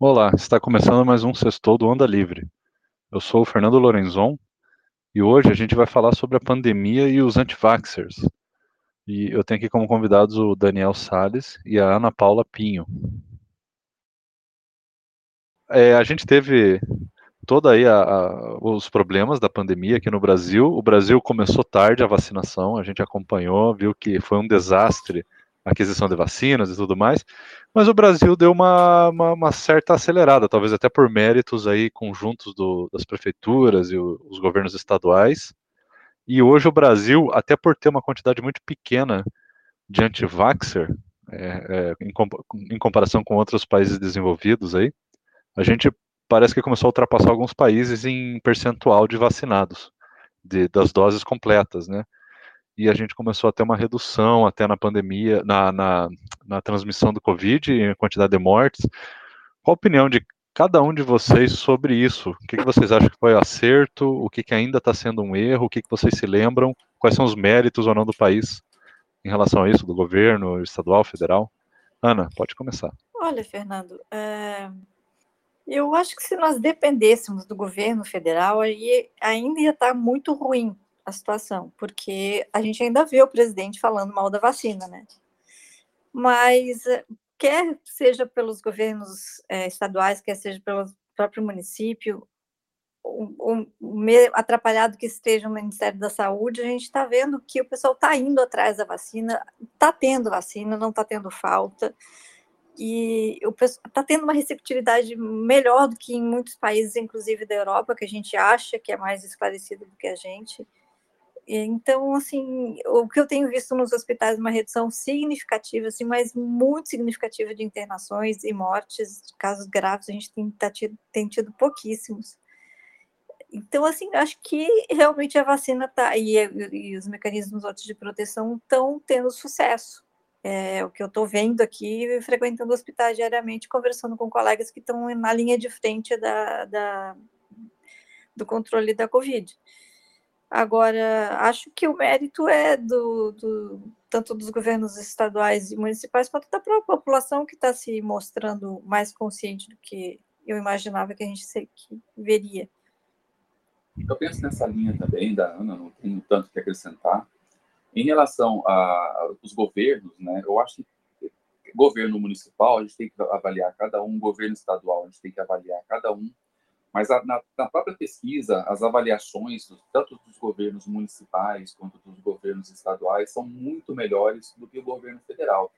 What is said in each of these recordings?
Olá, está começando mais um Sextou do Onda Livre. Eu sou o Fernando Lorenzon e hoje a gente vai falar sobre a pandemia e os antivaxxers. E eu tenho aqui como convidados o Daniel Sales e a Ana Paula Pinho. É, a gente teve toda aí a, a, os problemas da pandemia aqui no Brasil. O Brasil começou tarde a vacinação, a gente acompanhou, viu que foi um desastre aquisição de vacinas e tudo mais, mas o Brasil deu uma, uma, uma certa acelerada, talvez até por méritos aí conjuntos do, das prefeituras e o, os governos estaduais. E hoje o Brasil, até por ter uma quantidade muito pequena de anti-vaxxer, é, é, em, em comparação com outros países desenvolvidos aí, a gente parece que começou a ultrapassar alguns países em percentual de vacinados, de, das doses completas, né? E a gente começou a ter uma redução até na pandemia, na, na, na transmissão do Covid, em quantidade de mortes. Qual a opinião de cada um de vocês sobre isso? O que, que vocês acham que foi acerto? O que, que ainda está sendo um erro? O que, que vocês se lembram? Quais são os méritos ou não do país em relação a isso, do governo estadual, federal? Ana, pode começar. Olha, Fernando, é... Eu acho que se nós dependêssemos do governo federal, aí ainda ia estar muito ruim a situação, porque a gente ainda vê o presidente falando mal da vacina, né? Mas eh, quer seja pelos governos é, estaduais, quer seja pelo próprio município, o, o, atrapalhado que esteja o Ministério da Saúde, a gente está vendo que o pessoal está indo atrás da vacina, está tendo vacina, não está tendo falta e está tendo uma receptividade melhor do que em muitos países, inclusive da Europa, que a gente acha que é mais esclarecido do que a gente. Então, assim, o que eu tenho visto nos hospitais é uma redução significativa, assim, mas muito significativa de internações e mortes, casos graves, a gente tem, tá tido, tem tido pouquíssimos. Então, assim, acho que realmente a vacina está e, e os mecanismos outros de proteção estão tendo sucesso é, o que eu estou vendo aqui, frequentando hospitais diariamente, conversando com colegas que estão na linha de frente da, da, do controle da Covid. Agora, acho que o mérito é do, do, tanto dos governos estaduais e municipais quanto da própria população que está se mostrando mais consciente do que eu imaginava que a gente que veria. Eu penso nessa linha também da Ana, não tenho tanto que acrescentar. Em relação aos governos, né, eu acho que governo municipal, a gente tem que avaliar cada um, governo estadual, a gente tem que avaliar cada um, mas a, na, na, própria pesquisa, as avaliações, tanto dos governos municipais quanto dos governos estaduais, são muito melhores do que o governo federal.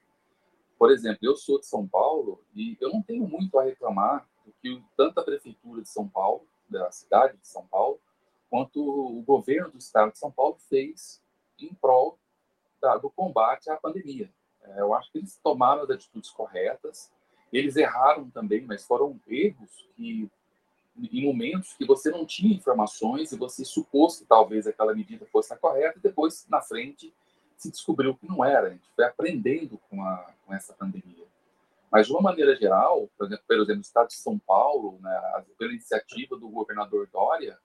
Por exemplo, eu sou de São Paulo e eu não tenho muito a reclamar do que tanto a prefeitura de São Paulo, da cidade de São Paulo, quanto o governo do estado de São Paulo fez em prol da, do combate à pandemia. É, eu acho que eles tomaram as atitudes corretas, eles erraram também, mas foram erros que, em momentos que você não tinha informações e você supôs que talvez aquela medida fosse a correta, e depois, na frente, se descobriu que não era. A gente foi aprendendo com, a, com essa pandemia. Mas, de uma maneira geral, por exemplo, por exemplo, no estado de São Paulo, né, pela iniciativa do governador Dória,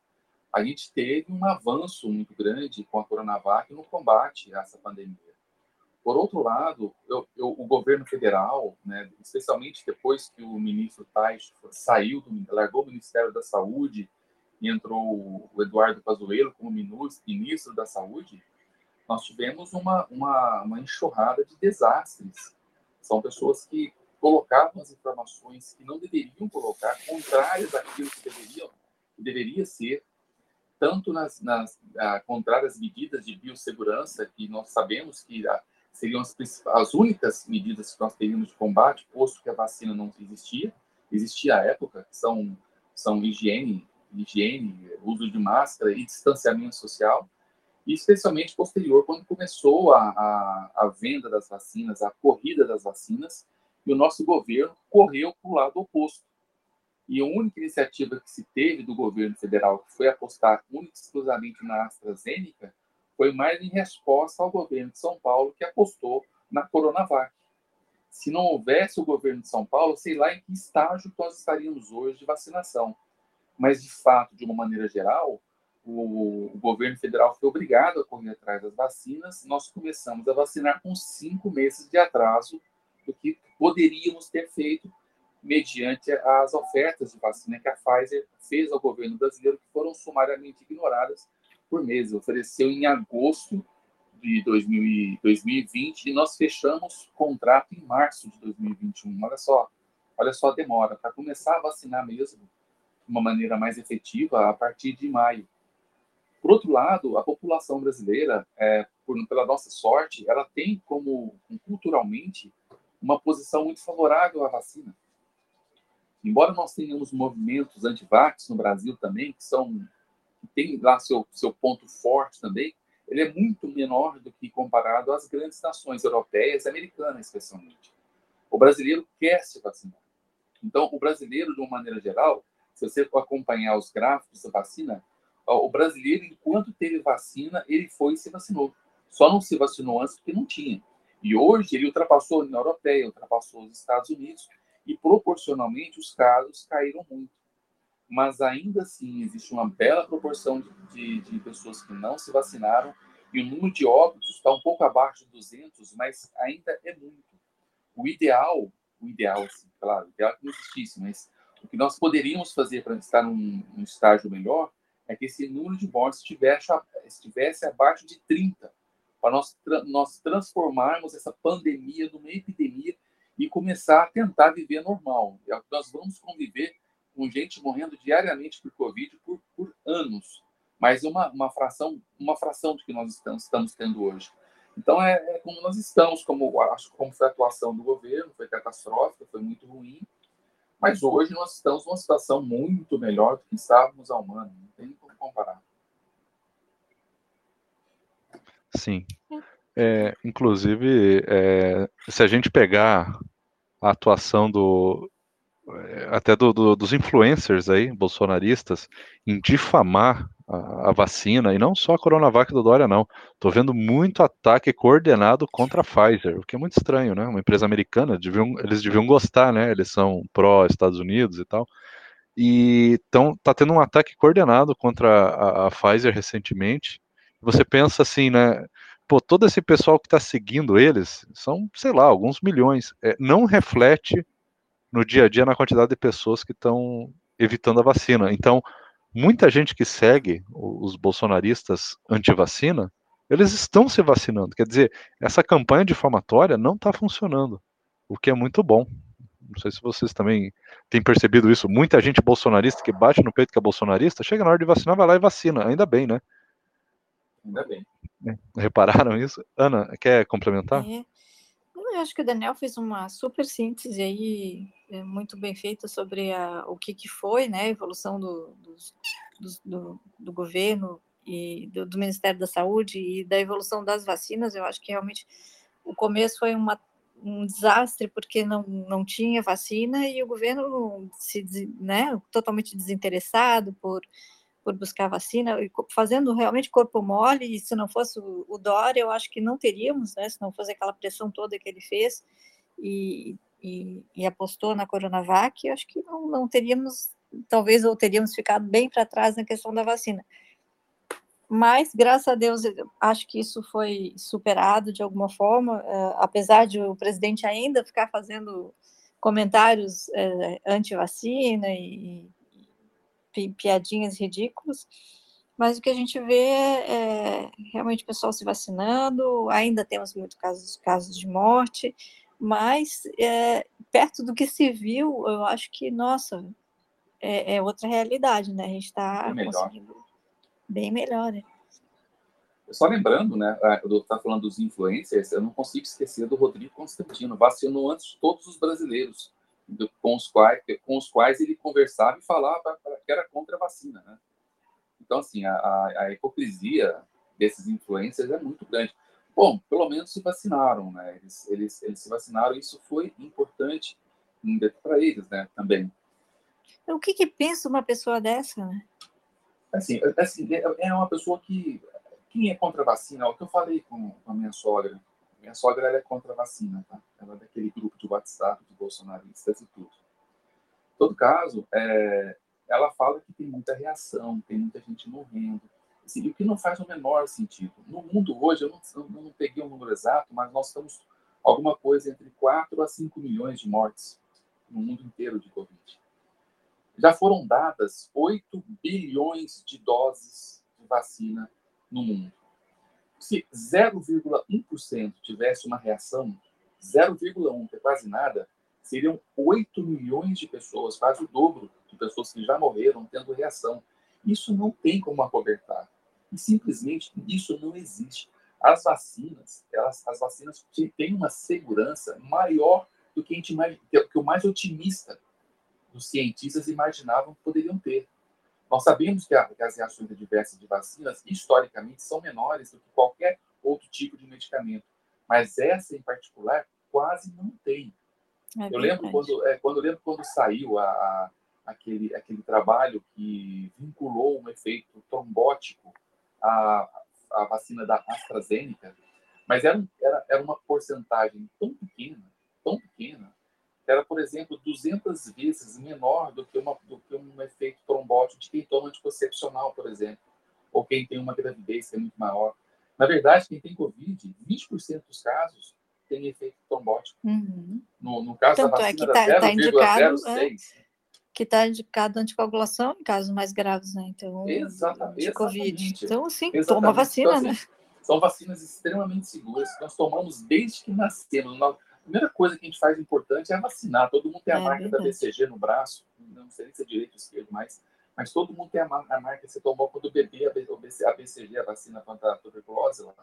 a gente teve um avanço muito grande com a Coronavac no combate a essa pandemia. Por outro lado, eu, eu, o governo federal, né, especialmente depois que o ministro Tais saiu, do, largou o Ministério da Saúde e entrou o Eduardo Pazuello como ministro da Saúde, nós tivemos uma, uma, uma enxurrada de desastres. São pessoas que colocavam as informações que não deveriam colocar, contrárias àquilo que deveriam, que deveria ser, tanto nas, nas a, contrárias medidas de biossegurança, que nós sabemos que a, seriam as, as únicas medidas que nós teríamos de combate, posto que a vacina não existia, existia à época, que são, são higiene, higiene, uso de máscara e distanciamento social, e especialmente posterior, quando começou a, a, a venda das vacinas, a corrida das vacinas, e o nosso governo correu para o lado oposto. E a única iniciativa que se teve do governo federal, que foi apostar única e exclusivamente na AstraZeneca, foi mais em resposta ao governo de São Paulo, que apostou na Coronavac. Se não houvesse o governo de São Paulo, sei lá em que estágio nós estaríamos hoje de vacinação. Mas, de fato, de uma maneira geral, o, o governo federal foi obrigado a correr atrás das vacinas. Nós começamos a vacinar com cinco meses de atraso do que poderíamos ter feito mediante as ofertas de vacina que a Pfizer fez ao governo brasileiro, que foram sumariamente ignoradas por meses. Ofereceu em agosto de 2020 e nós fechamos contrato em março de 2021. Olha só, olha só a demora para começar a vacinar mesmo de uma maneira mais efetiva a partir de maio. Por outro lado, a população brasileira, é, por, pela nossa sorte, ela tem como culturalmente uma posição muito favorável à vacina. Embora nós tenhamos movimentos anti-vax no Brasil também, que são tem lá seu seu ponto forte também, ele é muito menor do que comparado às grandes nações europeias e americanas, especialmente. O brasileiro quer se vacinar. Então, o brasileiro, de uma maneira geral, se você for acompanhar os gráficos da vacina, o brasileiro, enquanto teve vacina, ele foi e se vacinou. Só não se vacinou antes porque não tinha. E hoje ele ultrapassou a União Europeia, ultrapassou os Estados Unidos, e proporcionalmente os casos caíram muito mas ainda assim existe uma bela proporção de, de, de, pessoas que não se vacinaram e o número de óbitos está um pouco abaixo de 200, mas ainda é muito. O ideal, o ideal, assim, claro, o ideal é que não existisse, mas o que nós poderíamos fazer para estar num, num, estágio melhor é que esse número de mortes estivesse, estivesse abaixo de 30, para nós, nós transformarmos essa pandemia numa epidemia e começar a tentar viver normal. É nós vamos conviver com gente morrendo diariamente por Covid por, por anos, mas uma, uma fração uma fração do que nós estamos, estamos tendo hoje. Então é, é, como nós estamos, como acho como foi a atuação do governo, foi catastrófica, foi muito ruim, mas hoje nós estamos numa situação muito melhor do que estávamos há um ano, não tem como comparar. Sim. É, inclusive, é, se a gente pegar a atuação do, até do, do, dos influencers aí, bolsonaristas, em difamar a, a, vacina, e não só a Coronavac do Dória, não. Estou vendo muito ataque coordenado contra a Pfizer, o que é muito estranho, né? Uma empresa americana, deviam, eles deviam gostar, né? Eles são pró-Estados Unidos e tal. E então tá tendo um ataque coordenado contra a, a Pfizer recentemente. Você pensa assim, né? Pô, todo esse pessoal que está seguindo eles, são, sei lá, alguns milhões, é, não reflete no dia a dia na quantidade de pessoas que estão evitando a vacina. Então, muita gente que segue os bolsonaristas anti-vacina, eles estão se vacinando. Quer dizer, essa campanha difamatória não está funcionando, o que é muito bom. Não sei se vocês também têm percebido isso. Muita gente bolsonarista que bate no peito que é bolsonarista, chega na hora de vacinar, vai lá e vacina. Ainda bem, né? Ainda bem. Repararam isso? Ana, quer complementar? É. Eu acho que o Daniel fez uma super síntese aí, é, muito bem feita sobre a, o que, que foi né, a evolução do, do, do, do governo e do, do, Ministério da Saúde e da evolução das vacinas. Eu acho que realmente o começo foi uma, um desastre porque não, não tinha vacina e o governo se né, totalmente desinteressado por por buscar vacina, fazendo realmente corpo mole, e se não fosse o, o Dória, eu acho que não teríamos, né, se não fosse aquela pressão toda que ele fez e, e, e apostou na Coronavac, acho que não, não teríamos, talvez, ou teríamos ficado bem para trás na questão da vacina. Mas, graças a Deus, acho que isso foi superado de alguma forma, uh, apesar de o presidente ainda ficar fazendo comentários uh, anti-vacina e, piadinhas ridículas, mas o que a gente vê é realmente o pessoal se vacinando, ainda temos muitos casos, casos de morte, mas é, perto do que se viu, eu acho que, nossa, é, é outra realidade, né? A gente está conseguindo bem melhor, né? Só lembrando, né, eu estava falando dos influencers, eu não consigo esquecer do Rodrigo Constantino, vacinou antes todos os brasileiros com os quais, com os quais ele conversava e falava que era contra a vacina, né? Então, assim, a, a hipocrisia desses influencers é muito grande. Bom, pelo menos se vacinaram, né? Eles, eles, eles se vacinaram, isso foi importante para eles, né? Também. O que, que pensa uma pessoa dessa, né? Assim, assim, é, é uma pessoa que. Quem é contra a vacina? É o que eu falei com, com a minha sogra minha sogra é contra a vacina, tá? Ela é daquele grupo de WhatsApp de bolsonaristas e tudo. Em todo caso, é, ela fala que tem muita reação, tem muita gente morrendo. Assim, o que não faz o menor sentido. No mundo hoje, eu não, eu não peguei o um número exato, mas nós estamos alguma coisa entre 4 a 5 milhões de mortes. no mundo inteiro de Covid. Já foram dadas 8 bilhões de doses de vacina no mundo. Se 0,1% tivesse uma reação, 0,1%, que é quase nada, seriam 8 milhões de pessoas, quase o dobro de pessoas que já morreram tendo reação. Isso não tem como acobertar. E simplesmente isso não existe. As vacinas, elas, as vacinas têm uma segurança maior do que, a gente, que o mais otimista dos cientistas imaginavam que poderiam ter. Nós sabemos que, a, que as reações adversas de vacinas, historicamente, são menores do que qualquer outro tipo de medicamento. Mas essa, em particular, quase não tem. É eu lembro quando, é, quando, eu lembro quando saiu a, a, aquele, aquele trabalho que vinculou um efeito trombótico à, à vacina da AstraZeneca, mas era, era, era uma porcentagem tão pequena, tão pequena, era, por exemplo, 200 vezes menor do que, uma, do que um efeito trombótico de quem toma anticoncepcional, por exemplo, ou quem tem uma gravidez que é muito maior. Na verdade, quem tem Covid, 20% dos casos tem efeito trombótico. Uhum. No, no caso Tanto da vacina, é que tá indicado, é, que está indicado anticoagulação em casos mais graves, né? Então, exatamente, de Covid. Então, sim, exatamente. toma vacina, então, assim, né? São vacinas extremamente seguras que nós tomamos desde que nascemos primeira coisa que a gente faz importante é vacinar. Todo mundo tem a é marca verdade. da BCG no braço, não sei se é direito ou esquerdo, mas, mas todo mundo tem a, a marca que você tomou quando bebê a, BCG, a vacina contra a tuberculose lá.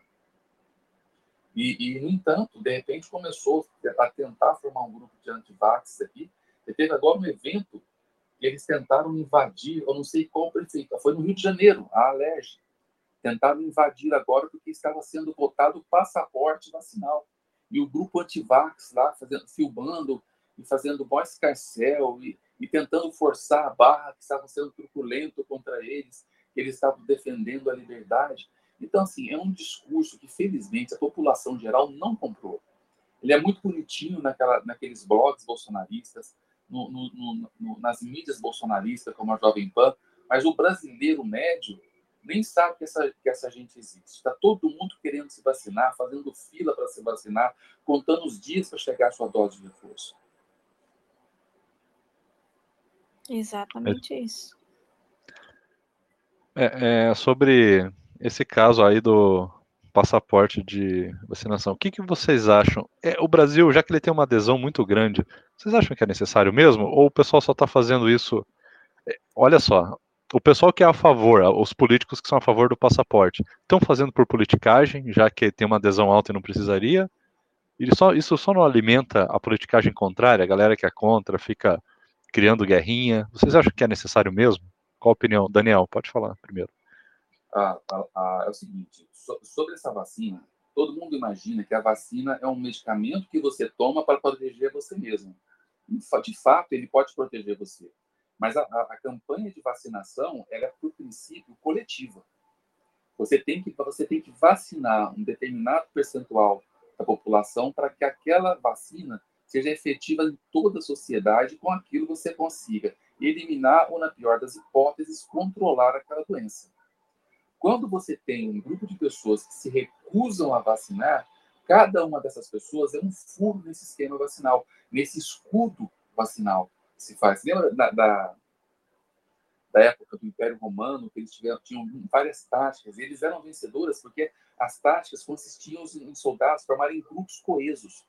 E, e, no entanto, de repente começou a tentar formar um grupo de antivax aqui. E teve agora um evento eles tentaram invadir, eu não sei qual prefeito, foi no Rio de Janeiro, a Alerj. Tentaram invadir agora porque estava sendo votado o passaporte vacinal e o grupo antivax lá fazendo, filmando e fazendo maior escarcel e, e tentando forçar a barra que estava sendo truculento contra eles, que eles estavam defendendo a liberdade. Então, assim, é um discurso que, felizmente, a população geral não comprou. Ele é muito bonitinho naquela, naqueles blogs bolsonaristas, no, no, no, nas mídias bolsonaristas, como a Jovem Pan, mas o brasileiro médio nem sabe que essa, que essa gente existe. Está todo mundo querendo se vacinar, fazendo fila para se vacinar, contando os dias para chegar a sua dose de reforço. Exatamente é. isso. É, é, sobre esse caso aí do passaporte de vacinação, o que, que vocês acham? É, o Brasil, já que ele tem uma adesão muito grande, vocês acham que é necessário mesmo? Ou o pessoal só está fazendo isso? É, olha só, o pessoal que é a favor, os políticos que são a favor do passaporte, estão fazendo por politicagem, já que tem uma adesão alta e não precisaria. Só, isso só não alimenta a politicagem contrária, a galera que é contra fica criando guerrinha. Vocês acham que é necessário mesmo? Qual a opinião? Daniel, pode falar primeiro. Ah, ah, ah, é o seguinte, so, sobre essa vacina, todo mundo imagina que a vacina é um medicamento que você toma para proteger você mesmo. De fato, ele pode proteger você. Mas a, a, a campanha de vacinação ela é, por princípio, coletiva. Você tem, que, você tem que vacinar um determinado percentual da população para que aquela vacina seja efetiva em toda a sociedade, com aquilo você consiga eliminar ou, na pior das hipóteses, controlar aquela doença. Quando você tem um grupo de pessoas que se recusam a vacinar, cada uma dessas pessoas é um furo nesse esquema vacinal, nesse escudo vacinal se faz. Lembra da, da, da, época do Império Romano, que eles tiveram, tinham várias táticas, e eles eram vencedoras porque as táticas consistiam em soldados formarem grupos coesos.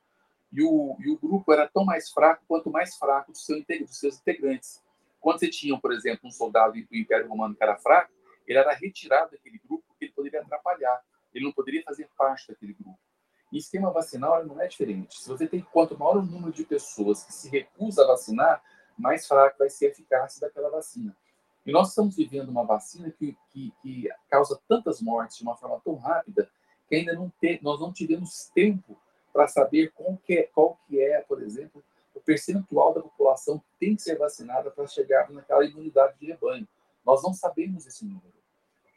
E o, e o grupo era tão mais fraco quanto mais fraco dos, seu, dos seus integrantes. Quando você tinha, por exemplo, um soldado do Império Romano que era fraco, ele era retirado daquele grupo porque ele poderia atrapalhar. Ele não poderia fazer parte daquele grupo. E esquema vacinal não é diferente. Se você tem quanto maior o número de pessoas que se recusa a vacinar, mais fraca vai ser a eficácia daquela vacina. E nós estamos vivendo uma vacina que, que, que causa tantas mortes de uma forma tão rápida que ainda não te, nós não tivemos tempo para saber qual que, é, qual que é, por exemplo, o percentual da população que tem que ser vacinada para chegar naquela imunidade de rebanho. Nós não sabemos esse número.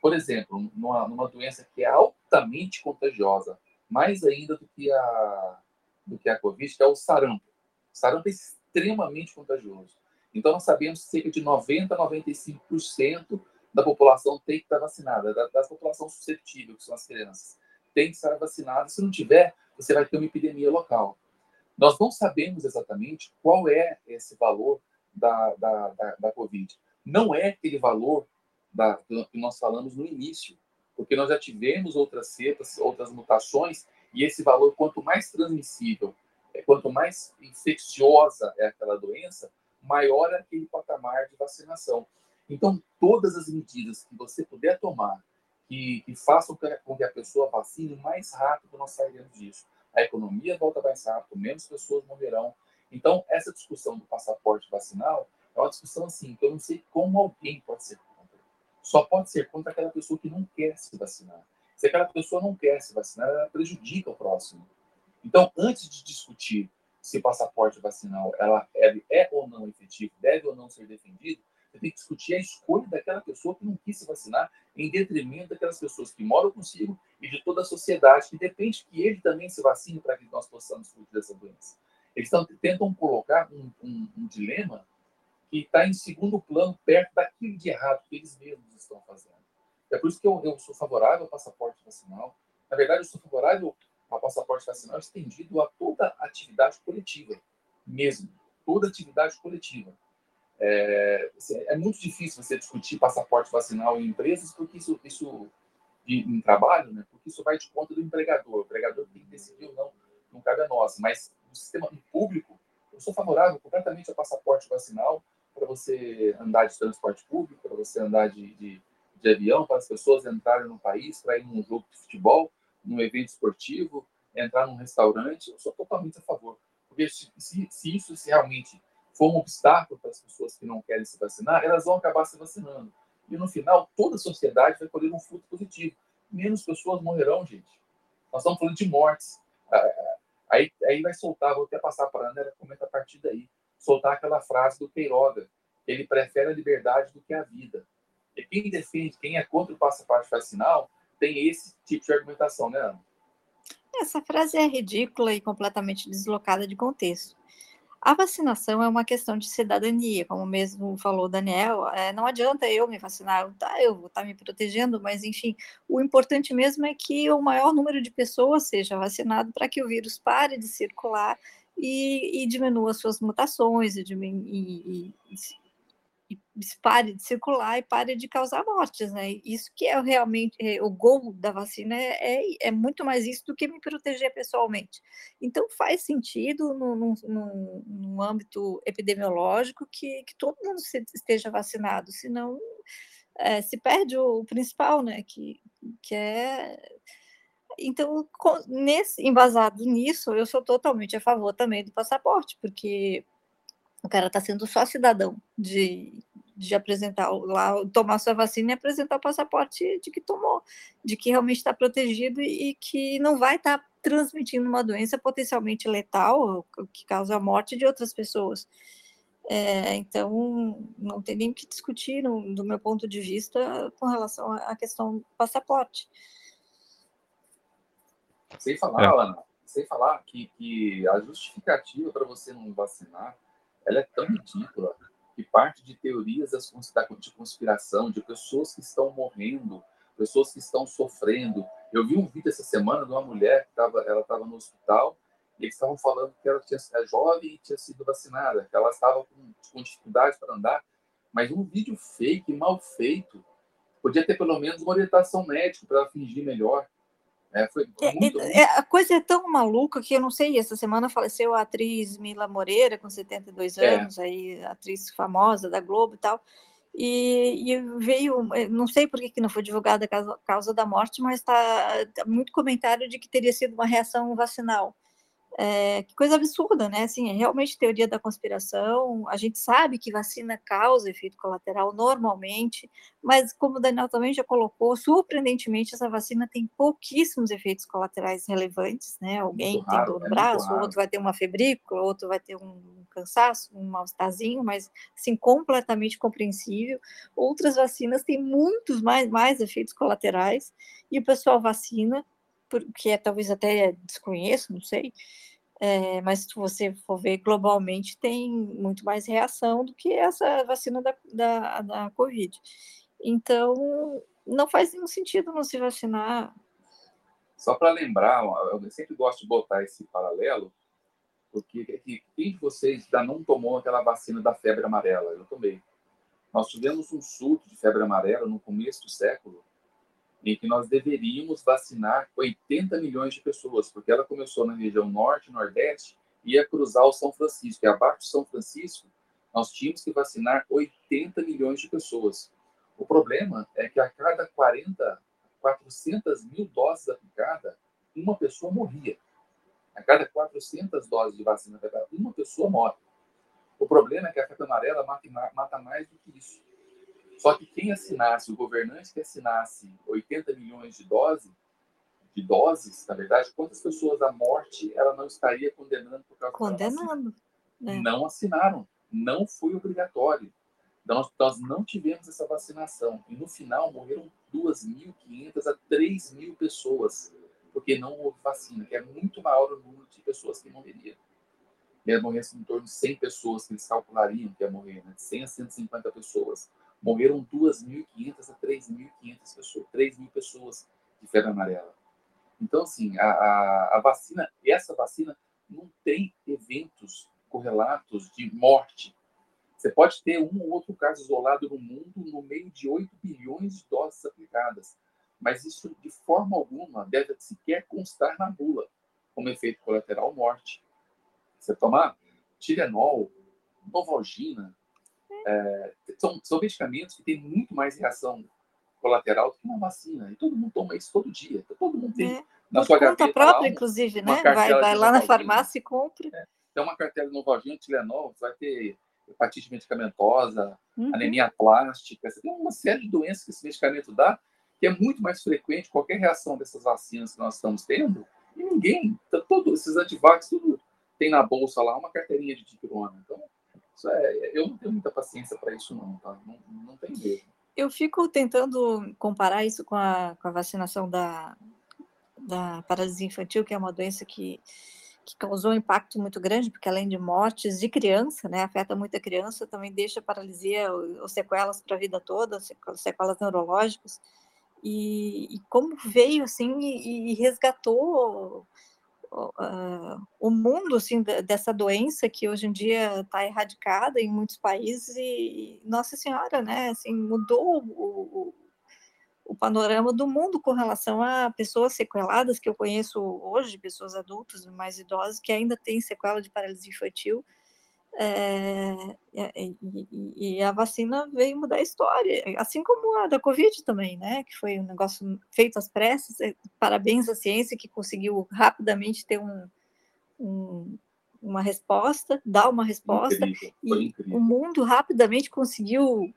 Por exemplo, numa, numa doença que é altamente contagiosa, mais ainda do que a, do que a Covid, que é o sarampo. O sarampo é extremamente contagioso. Então, nós sabemos que cerca de 90% a 95% da população tem que estar vacinada, da, da população suscetível, que são as crianças, tem que estar vacinada. Se não tiver, você vai ter uma epidemia local. Nós não sabemos exatamente qual é esse valor da, da, da, da Covid. Não é aquele valor da, que nós falamos no início, porque nós já tivemos outras cepas, outras mutações, e esse valor, quanto mais transmissível, é, quanto mais infecciosa é aquela doença, maior é aquele patamar de vacinação. Então, todas as medidas que você puder tomar que, que façam com que a pessoa vacine, mais rápido nós sairemos disso. A economia volta mais rápido, menos pessoas morrerão. Então, essa discussão do passaporte vacinal é uma discussão assim, que eu não sei como alguém pode ser contra. Só pode ser contra aquela pessoa que não quer se vacinar. Se aquela pessoa não quer se vacinar, ela prejudica o próximo. Então, antes de discutir se o passaporte vacinal ela é, é ou não efetivo, deve ou não ser defendido, você tem que discutir a escolha daquela pessoa que não quis se vacinar em detrimento daquelas pessoas que moram consigo e de toda a sociedade, que depende que ele também se vacine para que nós possamos fugir dessa doença. Eles tentam colocar um, um, um dilema que está em segundo plano, perto daquilo de errado que eles mesmos estão fazendo. É por isso que eu, eu sou favorável ao passaporte vacinal. Na verdade, eu sou favorável ao passaporte vacinal estendido a toda atividade coletiva, mesmo. Toda atividade coletiva. É, assim, é, muito difícil você discutir passaporte vacinal em empresas, porque isso, isso em trabalho, né? porque isso vai de conta do empregador. O empregador tem que decidir ou não, não cabe a nós. Mas no sistema público, eu sou favorável completamente ao passaporte vacinal para você andar de transporte público, para você andar de, de, de, avião, para as pessoas entrarem no país, para ir num jogo de futebol, num evento esportivo, entrar num restaurante. Eu sou totalmente a favor. Porque se, se, isso se realmente for um obstáculo para as pessoas que não querem se vacinar, elas vão acabar se vacinando. E no final, toda a sociedade vai colher um fruto positivo. Menos pessoas morrerão, gente. Nós estamos falando de mortes. Ah, ah, aí, aí vai soltar, vou até passar para a Ana, comenta a partir daí. Soltar aquela frase do Queiroga, ele prefere a liberdade do que a vida. E quem defende, quem é contra o passaporte vacinal, tem esse tipo de argumentação, né, Ana? Essa frase é ridícula e completamente deslocada de contexto. A vacinação é uma questão de cidadania, como mesmo falou Daniel, é, não adianta eu me vacinar, tá, eu vou estar tá me protegendo, mas enfim, o importante mesmo é que o maior número de pessoas seja vacinado para que o vírus pare de circular e, e diminua suas mutações e, e, e, e pare de circular e pare de causar mortes, né? Isso que é realmente é, o gol da vacina é, é, é, muito mais isso do que me proteger pessoalmente. Então faz sentido no âmbito epidemiológico que, que todo mundo se, esteja vacinado, senão é, se perde o, o, principal, né? Que, que é então, nesse, embasado nisso, eu sou totalmente a favor também do passaporte, porque o cara está sendo só cidadão de, de apresentar lá, tomar sua vacina e apresentar o passaporte de que tomou, de que realmente está protegido e, que não vai estar tá transmitindo uma doença potencialmente letal, que causa a morte de outras pessoas. É, então, não tem nem que discutir, no, do meu ponto de vista, com relação à questão do passaporte. Sem falar, é. Ana, sem falar que, que a justificativa para você não vacinar ela é tão ridícula que parte de teorias de conspiração, de pessoas que estão morrendo, pessoas que estão sofrendo. Eu vi um vídeo essa semana de uma mulher que estava, ela estava no hospital e eles estavam falando que ela tinha, é jovem e tinha sido vacinada, que ela estava com, com dificuldade para andar, mas um vídeo fake, mal feito, podia ter pelo menos uma orientação médica para ela fingir melhor. É, foi é, muito, é, a coisa é tão maluca que eu não sei, essa semana faleceu a atriz Mila Moreira, com 72 é. anos, aí, atriz famosa da Globo e tal, e, e veio, eh, não sei por que, que não foi divulgada a causa, causa da morte, mas está tá muito comentário de que teria sido uma reação vacinal. É, que coisa absurda, né? Assim, é realmente teoria da conspiração. A gente sabe que vacina causa efeito colateral normalmente, mas como o Daniel também já colocou, surpreendentemente essa vacina tem pouquíssimos efeitos colaterais relevantes, né? Alguém tem dor no é braço, outro vai ter uma febrícula, outro vai ter um cansaço, um mal-estarzinho, mas assim, completamente compreensível. Outras vacinas têm muitos mais, mais efeitos colaterais e o pessoal vacina porque é, talvez até desconheço, não sei, é, mas se você for ver globalmente, tem muito mais reação do que essa vacina da, da, da Covid. Então, não faz nenhum sentido não se vacinar. Só para lembrar, eu sempre gosto de botar esse paralelo, Porque quem de vocês ainda não tomou aquela vacina da febre amarela? Eu tomei. Nós tivemos um surto de febre amarela no começo do século, em que nós deveríamos vacinar 80 milhões de pessoas, porque ela começou na região norte, nordeste, e ia cruzar o São Francisco. E abaixo de São Francisco, nós tínhamos que vacinar 80 milhões de pessoas. O problema é que a cada 40, 400 mil doses aplicadas, uma pessoa morria. A cada 400 doses de vacina aplicada, uma pessoa morre. O problema é que a febre amarela mata mais do que isso. Só que quem assinasse, o governante que assinasse 80 milhões de doses, de doses, na verdade, quantas pessoas da morte ela não estaria condenando por causa Condenando. Né? Não assinaram. Não foi obrigatório. Nós, nós não tivemos essa vacinação. E no final morreram 2.500 a 3.000 pessoas, porque não houve vacina, que é muito maior o número de pessoas que morreriam. Ia morrer em torno de 100 pessoas que eles calculariam que ia morrer, né? de 100 a 150 pessoas. Morreram 2.500 a 3.500 pessoas, 3 mil pessoas de febre amarela. Então, assim, a, a, a vacina, essa vacina não tem eventos correlatos de morte. Você pode ter um ou outro caso isolado no mundo no meio de 8 bilhões de doses aplicadas, mas isso de forma alguma deve sequer constar na bula como efeito colateral morte. Você tomar Tilenol, Novalgina, é, são, são medicamentos que têm muito mais reação colateral do que uma vacina. E todo mundo toma isso todo dia. Todo mundo tem é. na sua conta própria, lá, inclusive, né? Vai, vai lá na farmácia e compra. É. Tem uma cartela de Novalgina, Tilenol, vai ter hepatite medicamentosa, uhum. anemia plástica. Você tem uma série de doenças que esse medicamento dá, que é muito mais frequente qualquer reação dessas vacinas que nós estamos tendo. E ninguém, todos esses antivax, tudo tem na bolsa lá uma carteirinha de dipirona. Então, é, eu não tenho muita paciência para isso, não, tá? Não, não tem mesmo. Eu fico tentando comparar isso com a, com a vacinação da, da paralisia infantil, que é uma doença que, que causou um impacto muito grande, porque além de mortes de criança, né, afeta muita criança, também deixa paralisia ou, sequelas para a vida toda, sequelas neurológicas. E, e como veio assim e, e resgatou uh, o mundo assim dessa doença que hoje em dia está erradicada em muitos países e nossa senhora né assim mudou o, o, panorama do mundo com relação a pessoas sequeladas que eu conheço hoje pessoas adultas mais idosas que ainda têm sequela de paralisia infantil é, e, e, a vacina veio mudar a história, assim como a da Covid também, né? Que foi um negócio feito às pressas. É, parabéns à ciência que conseguiu rapidamente ter um, um, uma resposta, dar uma resposta, e o mundo rapidamente conseguiu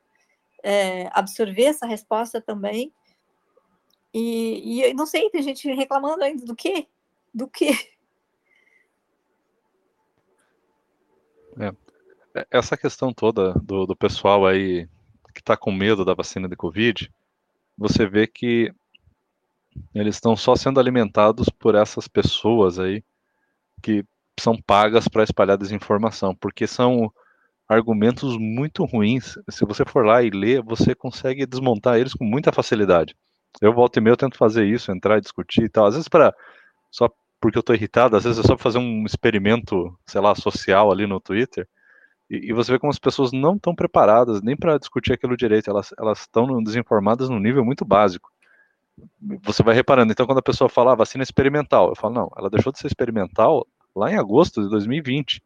é, absorver essa resposta também. E, e não sei, tem gente reclamando ainda do quê? Do quê? É. é. Essa questão toda do, do pessoal aí que está com medo da vacina de Covid, você vê que eles estão só sendo alimentados por essas pessoas aí que são pagas para espalhar desinformação, porque são argumentos muito ruins. Se você for lá e ler, você consegue desmontar eles com muita facilidade. Eu volto e meio, tento fazer isso, entrar e discutir e tal. Às vezes para só porque eu tô irritado, às vezes é só fazer um experimento, sei lá, social ali no Twitter, e, e você vê como as pessoas não estão preparadas nem para discutir aquilo direito, elas estão desinformadas num nível muito básico. Você vai reparando, então quando a pessoa fala ah, vacina experimental, eu falo, não, ela deixou de ser experimental lá em agosto de 2020,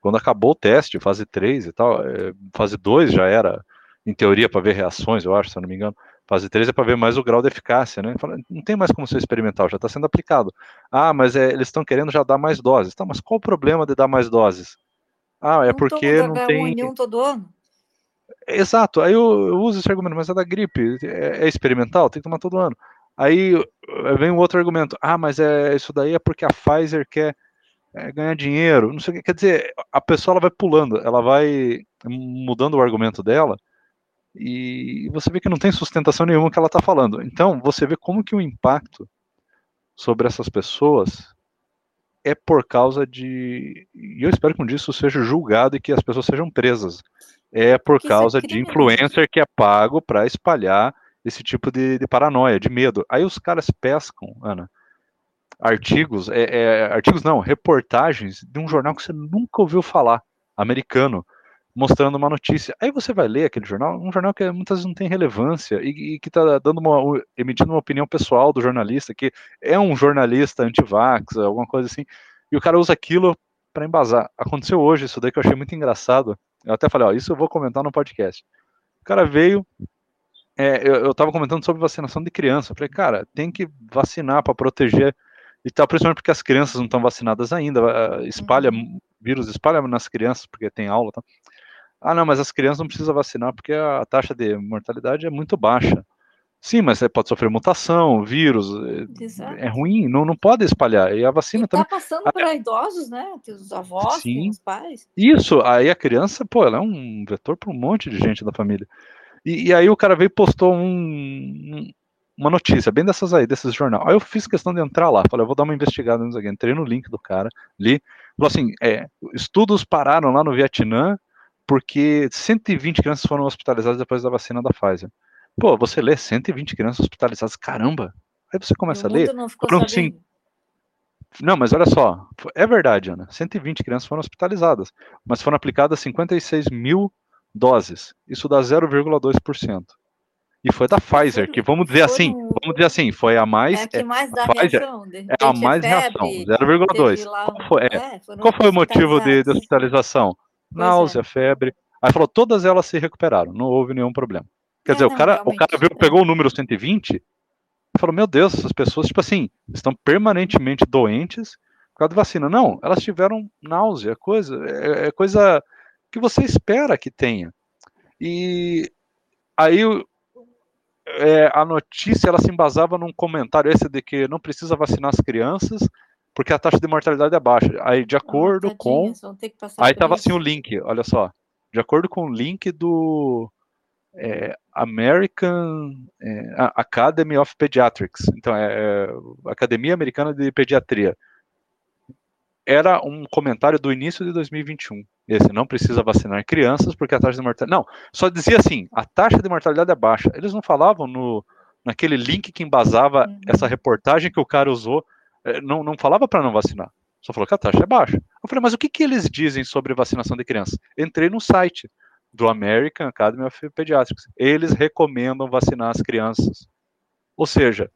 quando acabou o teste, fase 3 e tal, é, fase 2 já era, em teoria, para ver reações, eu acho, se eu não me engano. Fase 3 é para ver mais o grau de eficácia, né? Fala, não tem mais como ser experimental, já está sendo aplicado. Ah, mas é, eles estão querendo já dar mais doses. Tá, mas qual o problema de dar mais doses? Ah, é não porque não tem. Um todo ano? Exato, aí eu, eu, uso esse argumento, mas é da gripe, é, é, experimental, tem que tomar todo ano. Aí vem um outro argumento, ah, mas é isso daí é porque a Pfizer quer é, ganhar dinheiro, não sei o que, quer dizer, a pessoa ela vai pulando, ela vai mudando o argumento dela, e você vê que não tem sustentação nenhuma que ela está falando. Então, você vê como que o impacto sobre essas pessoas é por causa de. E eu espero que um dia isso seja julgado e que as pessoas sejam presas. É por Porque é causa é de influencer que é pago para espalhar esse tipo de, de, paranoia, de medo. Aí os caras pescam, Ana, artigos, é, é, artigos não, reportagens de um jornal que você nunca ouviu falar, americano, mostrando uma notícia. Aí você vai ler aquele jornal, um jornal que muitas vezes não tem relevância e, e que está dando uma, emitindo uma opinião pessoal do jornalista, que é um jornalista anti-vax, alguma coisa assim, e o cara usa aquilo para embasar. Aconteceu hoje isso daí que eu achei muito engraçado. Eu até falei, ó, isso eu vou comentar no podcast. O cara veio, é, eu, eu tava comentando sobre vacinação de criança. Eu falei, cara, tem que vacinar para proteger e tal, principalmente porque as crianças não estão vacinadas ainda. Espalha, uhum. vírus espalha nas crianças, porque tem aula. Tá? Ah, não, mas as crianças não precisam vacinar porque a taxa de mortalidade é muito baixa. Sim, mas você pode sofrer mutação, vírus, é, Exato. é ruim, não, não pode espalhar. E a vacina e tá também. Tá passando para idosos, né? Os avós, sim. os pais. Isso, aí a criança, pô, ela é um vetor para um monte de gente da família. E, e, aí o cara veio e postou um, uma notícia, bem dessas aí, desses jornal. Aí eu fiz questão de entrar lá, falei, eu vou dar uma investigada nisso aqui. Entrei no link do cara, li, falou assim: é, estudos pararam lá no Vietnã porque 120 crianças foram hospitalizadas depois da vacina da Pfizer. Pô, você lê 120 crianças hospitalizadas, caramba! Aí você começa a ler. Não, ficou sim, não, mas olha só, é verdade, Ana. 120 crianças foram hospitalizadas, mas foram aplicadas 56 mil doses. Isso dá 0,2%. E foi da Pfizer, que vamos dizer assim, vamos dizer assim, foi a mais. É a que é, mais dá Pfizer, reação. é a mais reação, 0,2. Qual foi, é, é, qual foi o motivo de, de hospitalização? Náusea, é. febre. Aí falou, todas elas se recuperaram, não houve nenhum problema. Quer é, dizer, não, o cara, o cara viu, pegou o número 120 e falou, meu Deus, essas pessoas, tipo assim, estão permanentemente doentes por causa da vacina. Não, elas tiveram náusea, coisa, é, é coisa que você espera que tenha. E aí é, a notícia ela se embasava num comentário esse de que não precisa vacinar as crianças porque a taxa de mortalidade é baixa. Aí de acordo oh, com aí tava assim o link, olha só, de acordo com o link do é, American é, Academy of Pediatrics, então é, é Academia Americana de Pediatria. Era um comentário do início de 2021. Esse não precisa vacinar crianças porque a taxa de mortalidade. Não, só dizia assim: a taxa de mortalidade é baixa. Eles não falavam no, naquele link que embasava uhum. essa reportagem que o cara usou. É, não, não falava para não vacinar. Só falou que a taxa é baixa. Eu falei, mas o que, que eles dizem sobre vacinação de crianças? Entrei no site do American Academy of Pediatrics. Eles recomendam vacinar as crianças. Ou seja,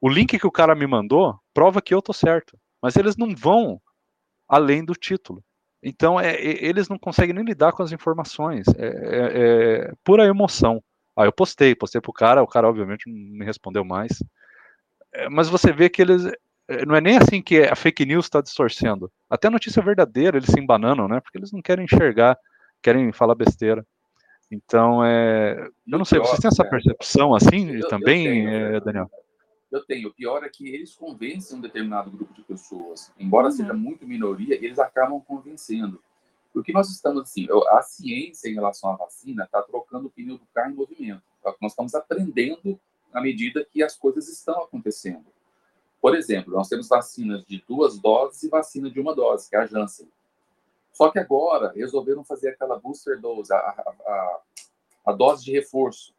o link que o cara me mandou prova que eu tô certo. Mas eles não vão além do título. Então, é, eles não conseguem nem lidar com as informações. É, é, é pura emoção. Aí eu postei, postei pro cara, o cara obviamente não me respondeu mais. É, mas você vê que eles. É, não é nem assim que a fake news está distorcendo. Até a notícia verdadeira eles se embananam, né? Porque eles não querem enxergar, querem falar besteira. Então, é, eu não sei, vocês têm essa percepção assim eu, também, eu tenho, Daniel? eu tenho. O pior é que eles convencem um determinado grupo de pessoas. Embora uhum. seja muito minoria, eles acabam convencendo. Porque nós estamos assim, a ciência em relação à vacina está trocando o pneu do carro em movimento. É nós estamos aprendendo à medida que as coisas estão acontecendo. Por exemplo, nós temos vacinas de duas doses e vacina de uma dose, que é a Janssen. Só que agora resolveram fazer aquela booster dose, a, a, a, dose de reforço,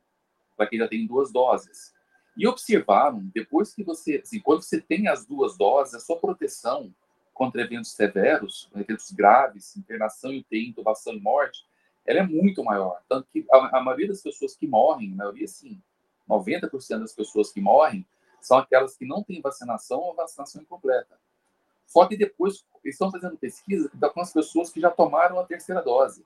para quem já tem duas doses. E observaram, depois que você, assim, quando você tem as duas doses, a sua proteção contra eventos severos, eventos graves, internação e UTI, intubação e morte, ela é muito maior. Tanto que a, a maioria das pessoas que morrem, a maioria sim, 90% das pessoas que morrem, são aquelas que não têm vacinação ou vacinação incompleta. Só que depois estão fazendo pesquisa com as pessoas que já tomaram a terceira dose.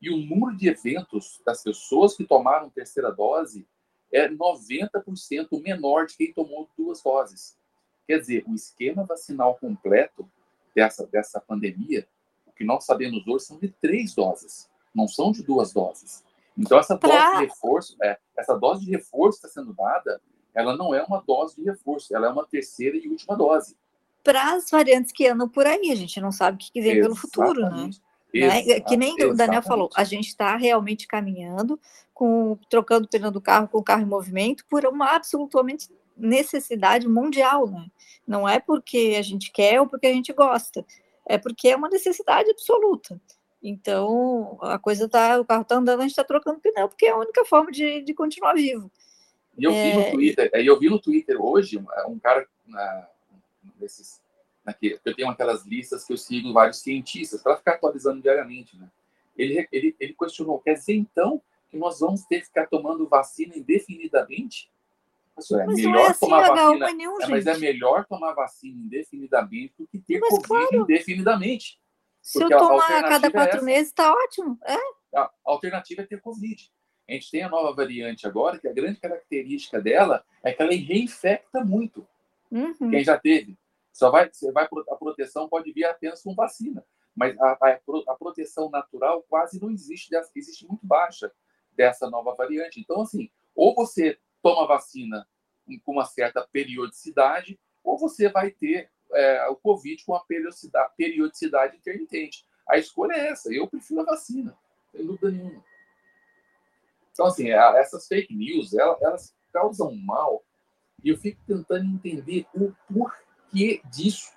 E o número de eventos das pessoas que tomaram a terceira dose é 90% menor de quem tomou duas doses. Quer dizer, o esquema vacinal completo dessa, dessa pandemia, o que nós sabemos hoje são de três doses, não são de duas doses. Então, essa pra... dose de reforço, é, essa dose de reforço está sendo dada, ela não é uma dose de reforço, ela é uma terceira e última dose. Para as variantes que andam por aí, a gente não sabe o que vem Exatamente. pelo futuro, né? Né? Que nem o Daniel falou, a gente está realmente caminhando, com trocando o pneu do carro com o carro em movimento, por uma absolutamente necessidade mundial, né? Não é porque a gente quer ou porque a gente gosta, é porque é uma necessidade absoluta. Então, a coisa tá, o carro está andando, a gente está trocando pneu, porque é a única forma de, de continuar vivo. E eu é... vi no é, Twitter, eu vi no Twitter hoje um cara, nesses, naquele, eu tenho aquelas listas que eu sigo vários cientistas para ficar atualizando diariamente, né? Ele, ele, ele questionou, quer dizer então que nós vamos ter que ficar tomando vacina indefinidamente? Isso é Mas não melhor é assim, tomar H1N1, vacina, é, gente. mas é melhor tomar vacina indefinidamente do que ter Mas Covid claro. indefinidamente. Se eu tomar a cada é quatro meses, tá ótimo. É, A alternativa é ter Covid. A gente tem a nova variante agora, que a grande característica dela é que ela reinfecta muito. uhum. Quem já teve. Só vai, você vai, a proteção pode vir apenas com vacina. Mas a, a, a proteção natural quase não existe, existe muito baixa dessa nova variante. Então, assim, ou você toma vacina com uma certa periodicidade, ou você vai ter é, o Covid com uma periodicidade, periodicidade intermitente. A escolha é essa. Eu prefiro a vacina, sem dúvida nenhuma. Então, assim, a- essas fake news, elas, causam mal e eu fico tentando entender o porquê disso.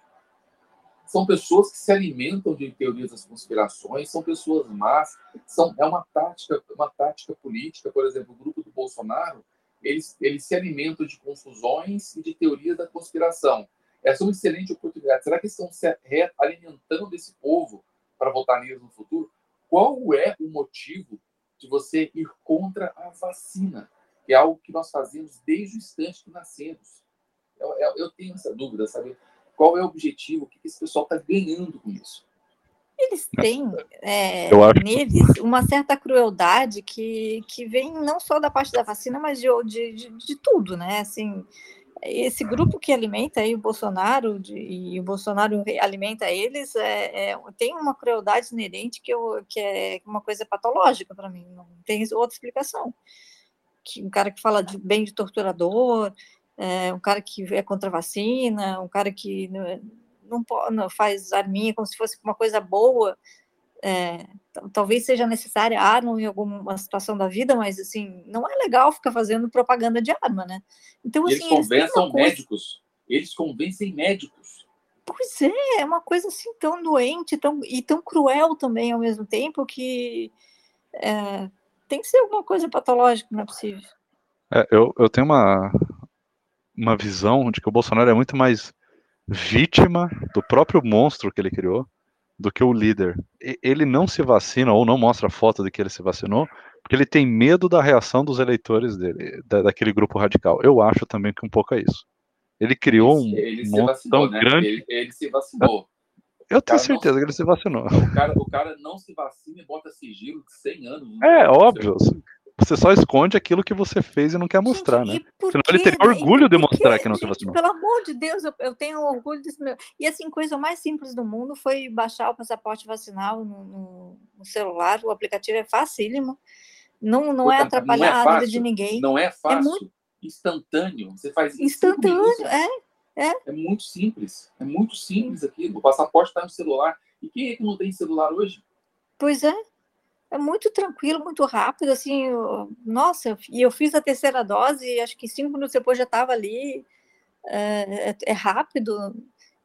São pessoas que se alimentam de teorias das conspirações, são pessoas más, são, é uma tática, uma tática política, por exemplo, o grupo do Bolsonaro, eles, eles se alimentam de confusões e de teorias da conspiração. Essa é uma excelente oportunidade. Será que estão se alimentando desse povo para votar neles no futuro? Qual é o motivo de você ir contra a vacina? Que é algo que nós fazemos desde o instante que nascemos. Eu, eu- eu tenho essa dúvida, sabe? Qual é o objetivo? O que esse pessoal está ganhando com isso? Eles têm é, Eu acho- neles uma certa crueldade que, que vem não só da parte da vacina, mas de, de, de, de tudo, né? Assim, esse grupo que alimenta aí o Bolsonaro de- e o Bolsonaro alimenta eles é, é- tem uma crueldade inerente que, eu, que é uma coisa patológica para mim, não tem outra explicação. Que um cara que fala de, bem de torturador, é, um cara que é contra vacina, um cara que não, não, po- não faz arminha como se fosse uma coisa boa. É, tal- talvez seja necessária arma em alguma situação da vida, mas assim, não é legal ficar fazendo propaganda de arma, né? Então, assim, eles convencem coisa, médicos. Eles convencem médicos. pois é, é uma coisa assim tão doente tão, e tão cruel também ao mesmo tempo que é, tem que ser alguma coisa patológica, não é possível. É, eu, eu tenho uma, uma visão de que o Bolsonaro é muito mais vítima do próprio monstro que ele criou do que o líder. Ele não se vacina ou não mostra foto de que ele se vacinou porque ele tem medo da reação dos eleitores dele, da- daquele grupo radical. Eu acho também que um pouco é isso. Ele criou um ele, se vacinou, né? grande. Ele, ele se vacinou. Eu tenho cara não- certeza que ele se vacinou. O cara, o cara não se vacina e bota sigilo de 100 anos. no- É óbvio. Você só esconde aquilo que você fez e não quer mostrar, né? Gente, por Senão ele teria né? orgulho de mostrar quê, que não se vacinou. Pelo amor de Deus, eu, eu tenho orgulho desse meu. E assim, coisa mais simples do mundo foi baixar o passaporte vacinal no, no- no celular. O aplicativo é facílimo. Não, não é Puta, atrapalhar não é a vida fácil. de ninguém. Não é fácil. muito- Instantâneo. Você faz cinco Instantâneo, minutos. é. É muito simples. É muito simples aquilo. O passaporte está no celular. E quem é que não tem celular hoje? Pois é. É muito tranquilo, muito rápido, assim, eu- nossa, e eu fiz a terceira dose acho que cinco minutos depois já estava ali, é, é- é rápido,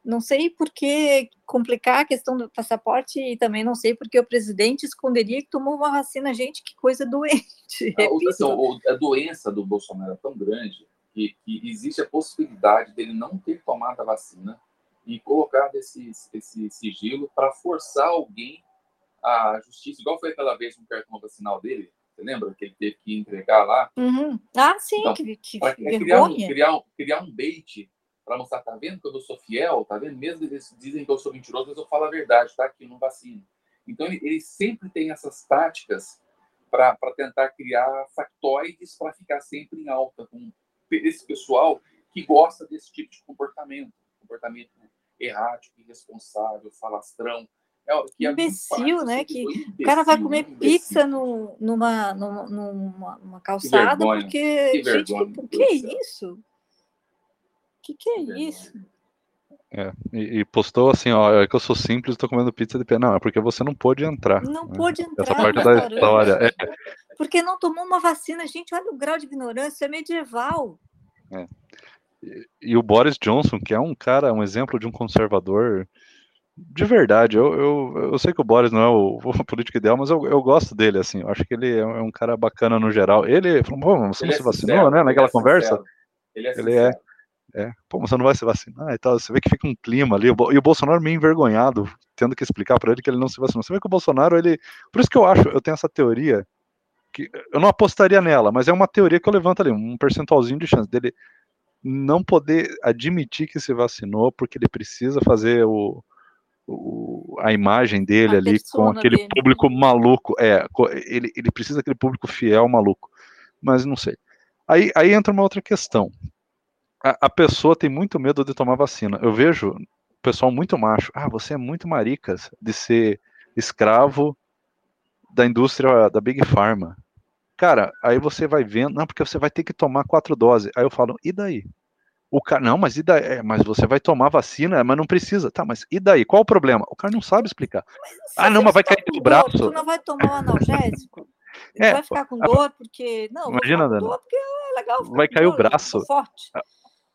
não sei por que complicar a questão do passaporte e também não sei porque o presidente esconderia que tomou uma vacina, gente, que coisa doente, A, o- assim, repito, o- a doença do Bolsonaro é tão grande que, que existe a possibilidade dele não ter tomado a vacina e colocar esse, esse sigilo para forçar alguém à justiça, igual foi aquela vez com o cartão vacinal dele. Você lembra que ele teve que entregar lá? Uhum. ah, sim, Então, que, que criar um, criar, um, criar um bait para mostrar, tá vendo que eu sou fiel, tá vendo? Mesmo eles dizem que eu sou mentiroso, mas eu falo a verdade, tá? Que eu não vacino. Então, ele, ele sempre tem essas táticas para tentar criar factoides para ficar sempre em alta com esse pessoal que gosta desse tipo de comportamento. Comportamento errático, irresponsável, falastrão. É, que é Imbecil, né? Que imbecil, o cara vai comer Imbecil. pizza no, numa, numa, numa, numa calçada, vergonha, porque, que gente, que, que é isso? Que que é Que isso? É, e, e postou assim, ó, é que eu sou simples, tô comendo pizza de pé. Não, é porque você não pôde entrar. Não né? pôde entrar Essa parte da história. É, Porque não tomou uma vacina. Gente, olha o grau de ignorância, isso é medieval. e o Boris Johnson, que é um cara, um exemplo de um conservador de verdade. Eu, eu, eu sei que o Boris não é o, o político ideal, mas eu, eu gosto dele, assim. Eu acho que ele é um cara bacana no geral. Ele falou, pô, você Ele não é se vacinou, sincero, né? Naquela é conversa. Ele é Ele é. É. Pô, você não vai se vacinar e tal. Você vê que fica um clima ali. E o Bolsonaro meio envergonhado, tendo que explicar para ele que ele não se vacinou. Você vê que o Bolsonaro, ele. Por isso que eu acho, eu tenho essa teoria, que eu não apostaria nela, mas é uma teoria que eu levanto ali, um percentualzinho de chance dele não poder admitir que se vacinou, porque ele precisa fazer o, o a imagem dele a ali com aquele dele. público maluco. É, ele, ele precisa daquele público fiel maluco. Mas não sei. Aí, aí entra uma outra questão. A, a, pessoa tem muito medo de tomar vacina. Eu vejo o pessoal muito macho. Ah, você é muito maricas de ser escravo da indústria da Big Pharma. Cara, aí você vai vendo, não, porque você vai ter que tomar quatro doses. Aí eu falo, e daí? O cara, não, mas e daí? É, mas você vai tomar vacina, mas não precisa. Tá, mas e daí? Qual o problema? O cara não sabe explicar. ah, não, mas vai cair no braço. Tu não vai tomar analgésico? É, vai ficar com dor porque. Não, imagina, vai dor porque é legal. Vai cair dor, o braço. Forte.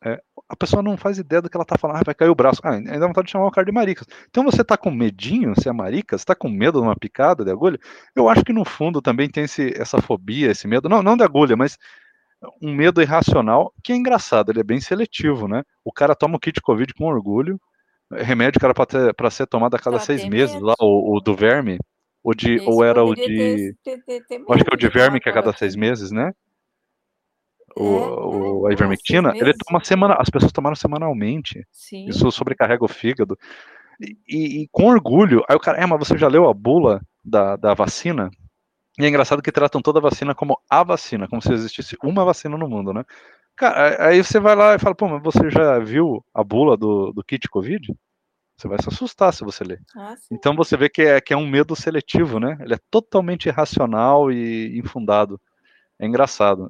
É, a pessoa não faz ideia do que ela tá falando, ah, vai cair o braço. Ah, ainda vontade de chamar o cara de maricas. Então você tá com medinho, se é marica, você tá com medo de uma picada de agulha? Eu acho que no fundo também tem esse, essa fobia, esse medo, não, não de agulha, mas um medo irracional, que é engraçado, ele é bem seletivo, né? O cara toma o kit Covid com orgulho, remédio que era para ser tomado a cada seis meses, lá, o, o, do verme, o de, ou era o de. Ter, ter, ter acho que é o de verme que é a cada seis meses, né? o, é, o, a ivermectina, ele toma semana, as pessoas tomaram semanalmente. Sim. Isso sobrecarrega o fígado. E, e, e, com orgulho, aí o cara, é, mas você já leu a bula da, da vacina? E é engraçado que tratam toda a vacina como a vacina, como se existisse uma vacina no mundo, né? Cara, aí você vai lá e fala, pô, mas você já viu a bula do, do kit Covid? Você vai se assustar se você ler. Ah, então você vê que é, que é um medo seletivo, né? Ele é totalmente irracional e infundado. É engraçado.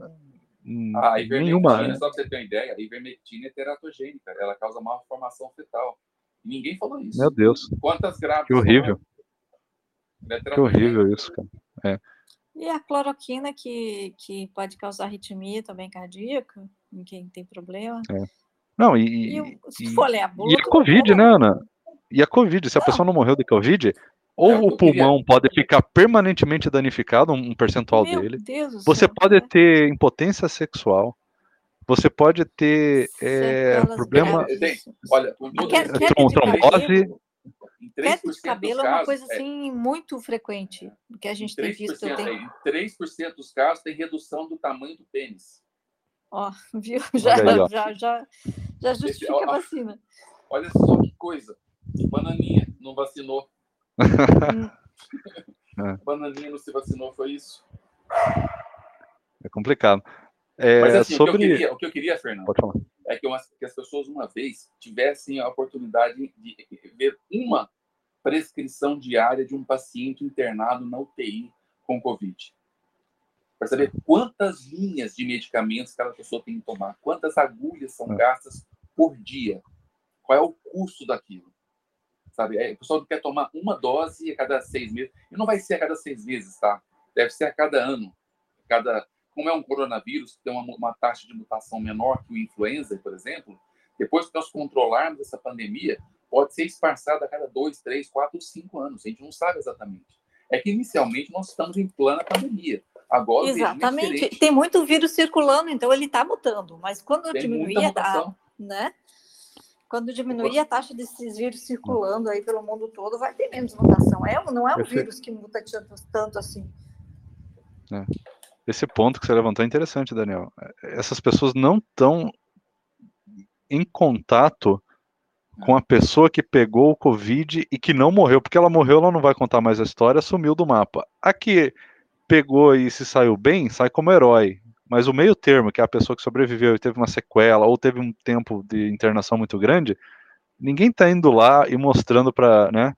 Hum, a ivermectina, nenhuma, né? só pra você ter uma ideia, a ivermectina é teratogênica, ela causa malformação fetal. E ninguém falou isso. Meu Deus. Quantas grávidas? Que horrível. É que horrível isso, cara. É. E a cloroquina que, que pode causar arritmia também cardíaca, em quem tem problema. É. Não, e, e, se for ler a bula, e a Covid, né, Ana? E a Covid, se a pessoa não morreu de Covid, ou é, o pulmão queria... pode ficar permanentemente danificado, um percentual Meu dele. Deus você céu, pode ter impotência sexual. Você pode ter é, problema. Olha, quer, trombose. Queda de cabelo é uma coisa é assim é, muito frequente, que a gente tem visto. Tem... Em 3% dos casos tem redução do tamanho do pênis. Ó, viu? Já, aí, já, já, já justifica Esse, ó, a vacina. Olha só que coisa. Bananinha não vacinou. é. Bananinha não se vacinou, foi isso? É complicado. É, Mas assim, sobre... o, que eu queria, o que eu queria, Fernando, é que, que, as pessoas uma vez tivessem a oportunidade de ver uma prescrição diária de um paciente internado na UTI com Covid. Para saber quantas linhas de medicamentos aquela pessoa tem que tomar, quantas agulhas são é. gastas por dia, qual é o custo daquilo sabe? É, o pessoal quer tomar uma dose a cada seis meses. E não vai ser a cada seis meses, tá? Deve ser a cada ano. Cada, como é um coronavírus que tem uma, uma taxa de mutação menor que o influenza, por exemplo, depois que nós controlarmos essa pandemia, pode ser esparçada a cada dois, três, quatro, cinco anos. A gente não sabe exatamente. É que inicialmente nós estamos em plena pandemia. Agora exatamente. Tem muito vírus circulando, então ele está mutando. Mas quando diminuir, a, né? Quando diminuir a taxa desses vírus circulando aí pelo mundo todo, vai ter menos mutação. É, não é um vírus que muta tanto assim. É. Esse ponto que você levantou é interessante, Daniel. Essas pessoas não estão em contato com a pessoa que pegou o Covid e que não morreu, porque ela morreu, ela não vai contar mais a história, sumiu do mapa. A que pegou e se saiu bem, sai como herói. Mas o meio termo, que é a pessoa que sobreviveu e teve uma sequela ou teve um tempo de internação muito grande, ninguém está indo lá e mostrando para né,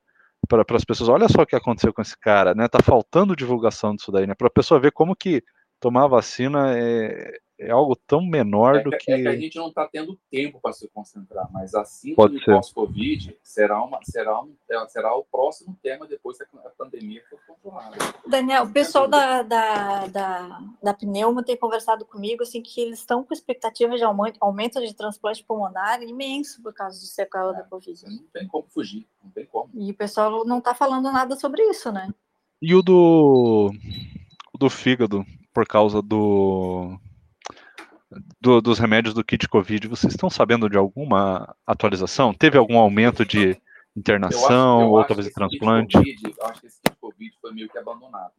para as pessoas, olha só o que aconteceu com esse cara, né? Tá faltando divulgação disso daí, né? Para a pessoa ver como que tomar vacina é, é algo tão menor é, do que. É que a gente não está tendo tempo para se concentrar, mas assim como o pós-Covid será, uma, será, um, é, será o próximo tema depois que a pandemia for controlada. Daniel, o pessoal da, da, da, da Pneuma tem conversado comigo assim, que eles estão com expectativa de aumento, aumento de transplante pulmonar imenso por causa de sequela é, da Covid. Não tem como fugir, não tem como. E o pessoal não está falando nada sobre isso, né? E o do, o do fígado, por causa do do, dos remédios do kit Covid, vocês estão sabendo de alguma atualização? Teve algum aumento de internação eu acho, eu ou talvez de transplante? COVID, eu acho que esse kit Covid foi meio que abandonado.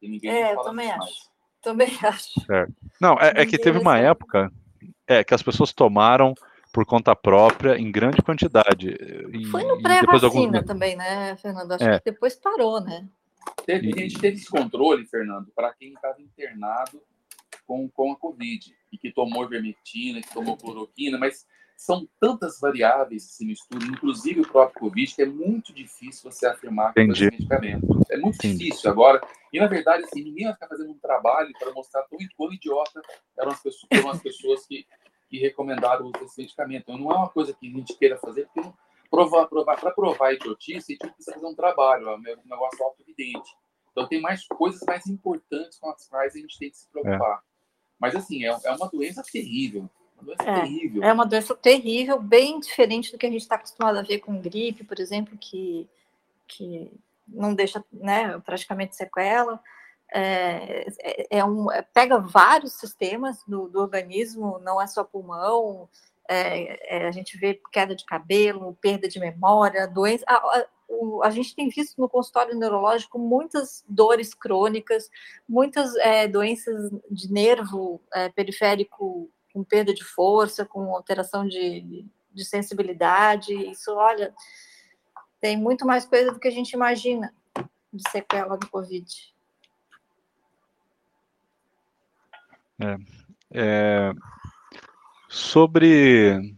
E ninguém é, eu também acho. Mais. Também acho. Certo. Não, é, é que teve uma época é, que as pessoas tomaram por conta própria em grande quantidade. Foi no pré-vacina alguns... também, né, Fernando? Acho é. que depois parou, né? Teve, a gente teve esse controle, Fernando, para quem estava internado com, com a Covid e que tomou vermectina, que tomou cloroquina, mas são tantas variáveis esse estudo, inclusive o próprio Covid, que é muito difícil você afirmar com esse medicamento. É muito Entendi. difícil agora. E, na verdade, assim, ninguém vai ficar fazendo um trabalho para mostrar tão, quão idiota eram as pessoas, eram as pessoas que, que recomendaram esse medicamento. Então, não é uma coisa que a gente queira fazer, porque não, provar, provar, para provar a idiotice, a gente precisa fazer um trabalho, é um negócio auto-evidente. Então, tem mais coisas mais importantes com as quais a gente tem que se preocupar. É. Mas, assim, é, é uma doença terrível. Uma doença é, terrível. É uma doença terrível, bem diferente do que a gente está acostumado a ver com gripe, por exemplo, que, que não deixa né, praticamente sequela. É, é, é um, é, pega vários sistemas do, do, organismo, não é só pulmão, é, é, a gente vê queda de cabelo, perda de memória, doença. A, a, a gente tem visto no consultório neurológico muitas dores crônicas, muitas é, doenças de nervo é, periférico com perda de força, com alteração de, de sensibilidade. Isso, olha, tem muito mais coisa do que a gente imagina de sequela do Covid. É, é, Sobre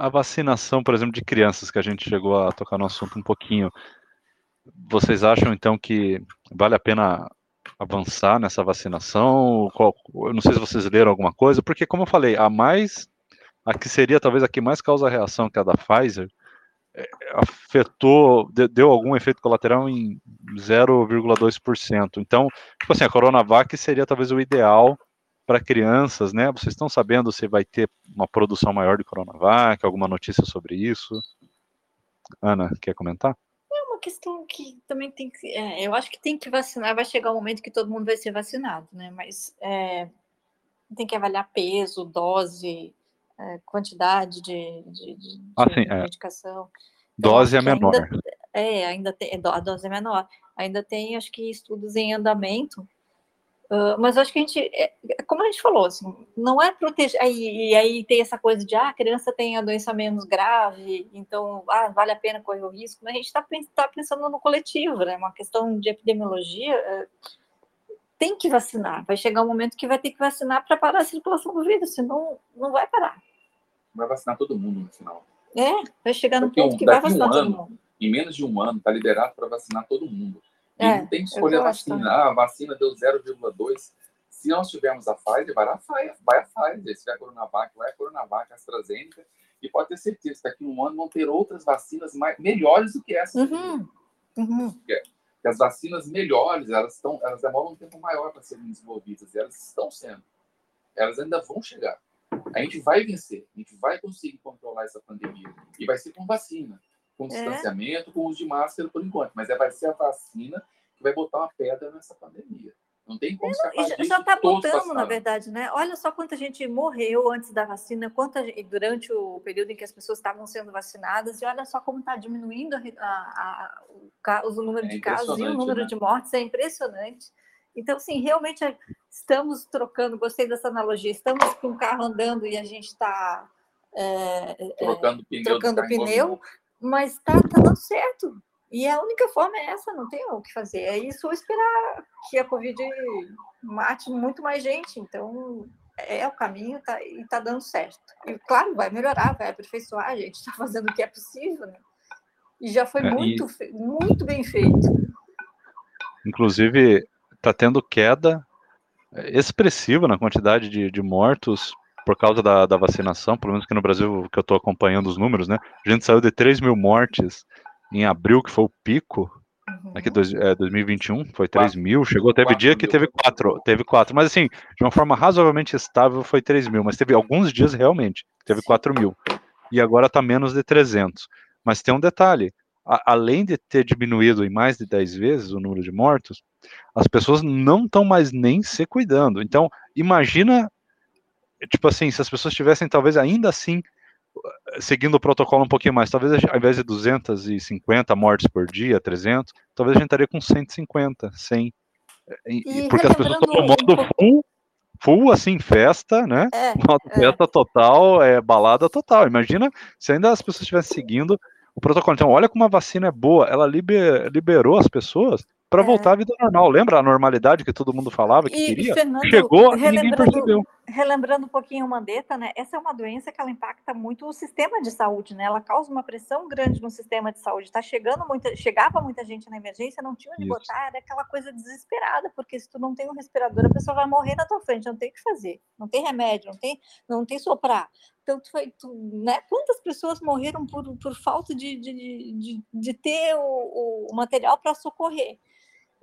a vacinação, por exemplo, de crianças, que a gente chegou a tocar no assunto um pouquinho, vocês acham então que vale a pena avançar nessa vacinação? eu não sei se vocês leram alguma coisa, porque como eu falei, a mais, a que seria talvez a que mais causa reação, que é a da Pfizer, é, afetou, deu algum efeito colateral em 0,2%. Então, tipo assim, a Coronavac seria talvez o ideal para crianças, né? Vocês estão sabendo se vai ter uma produção maior de Coronavac, alguma notícia sobre isso? Ana, quer comentar? É uma questão que também tem que. É, eu acho que tem que vacinar, vai chegar o um momento que todo mundo vai ser vacinado, né? Mas é, tem que avaliar peso, dose, é, quantidade de, de, de, ah, sim, de medicação. Então, dose é menor. Ainda, é, ainda tem. A dose é menor. Ainda tem, acho que, estudos em andamento Uh, mas acho que a gente, é, é, como a gente falou, assim, não é proteger. Aí, e aí tem essa coisa de ah, a criança tem a doença menos grave, então ah, vale a pena correr o risco. Mas a gente está tá pensando no coletivo, né? Uma questão de epidemiologia. É, tem que vacinar. Vai chegar um momento que vai ter que vacinar para parar a circulação do vírus, senão não vai parar. Vai vacinar todo mundo no final. É, vai chegar no ponto um, que vai vacinar um ano, todo mundo. Em menos de um ano, está liberado para vacinar todo mundo. E é, não tem que escolher a vacina. Ah, a vacina deu 0,2. Se nós tivermos a Pfizer, vai a Pfizer. Vai a Pfizer. Se tiver a Coronavac, vai a Coronavac, a AstraZeneca. E pode ter certeza que daqui a um ano vão ter outras vacinas mais, melhores do que essa. Uhum. Uhum. Que, que as vacinas melhores, elas, estão, elas demoram um tempo maior para serem desenvolvidas. E elas estão sendo. Elas ainda vão chegar. A gente vai vencer. A gente vai conseguir controlar essa pandemia. E vai ser com vacina com é. distanciamento, com uso de máscara por enquanto, mas é, vai ser a vacina que vai botar uma pedra nessa pandemia. Não tem como escapar disso. Já está botando, na verdade, né? Olha só quanta gente morreu antes da vacina, quanta durante o período em que as pessoas estavam sendo vacinadas, e olha só como está diminuindo a, a, a, o número é de casos e o número né? de mortes, é impressionante. Então, sim, realmente é, estamos trocando, gostei dessa analogia, estamos com o carro andando e a gente está é, é, trocando pneu, trocando pneu mas tá, tá dando certo. E a única forma é essa, não tem o que fazer. É isso ou esperar que a Covid mate muito mais gente. Então, é o caminho tá, e tá dando certo. E, claro, vai melhorar, vai aperfeiçoar, a gente está fazendo o que é possível, né? E já foi é, muito, e... muito bem feito. Inclusive, está tendo queda expressiva na quantidade de, de mortos por causa da, da vacinação, pelo menos aqui no Brasil, que eu estou acompanhando os números, né? A gente saiu de 3 mil mortes em abril, que foi o pico, uhum. aqui dois, é, 2021, foi 3 mil, chegou, teve dia que teve 4, teve 4, mas assim, de uma forma razoavelmente estável foi 3 mil, mas teve alguns dias realmente, teve 4 mil, e agora está menos de 300. Mas tem um detalhe, a, além de ter diminuído em mais de 10 vezes o número de mortos, as pessoas não estão mais nem se cuidando. Então, imagina tipo assim, se as pessoas tivessem talvez ainda assim seguindo o protocolo um pouquinho mais, talvez ao invés de 250 mortes por dia, 300, talvez a gente estaria com 150, 100. E, porque as pessoas estão no modo full, full, assim, festa, né? É, modo é. festa total, é balada total. Imagina se ainda as pessoas estivessem seguindo o protocolo. Então, olha como a vacina é boa, ela liber, liberou as pessoas para é. voltar à vida normal. Lembra a normalidade que todo mundo falava que e, queria? Fernando, Chegou e ninguém percebeu. Relembrando um pouquinho o Mandetta, né? Essa é uma doença que ela impacta muito o sistema de saúde, né? Ela causa uma pressão grande no sistema de saúde. Tá chegando muita, chegava muita gente na emergência, não tinha onde Isso. botar, era aquela coisa desesperada, porque se tu não tem um respirador, a pessoa vai morrer na tua frente, não tem o que fazer, não tem remédio, não tem, não tem soprar. Então, tu, tu, né? Quantas pessoas morreram por, por falta de, de, de, de ter o, o material para socorrer?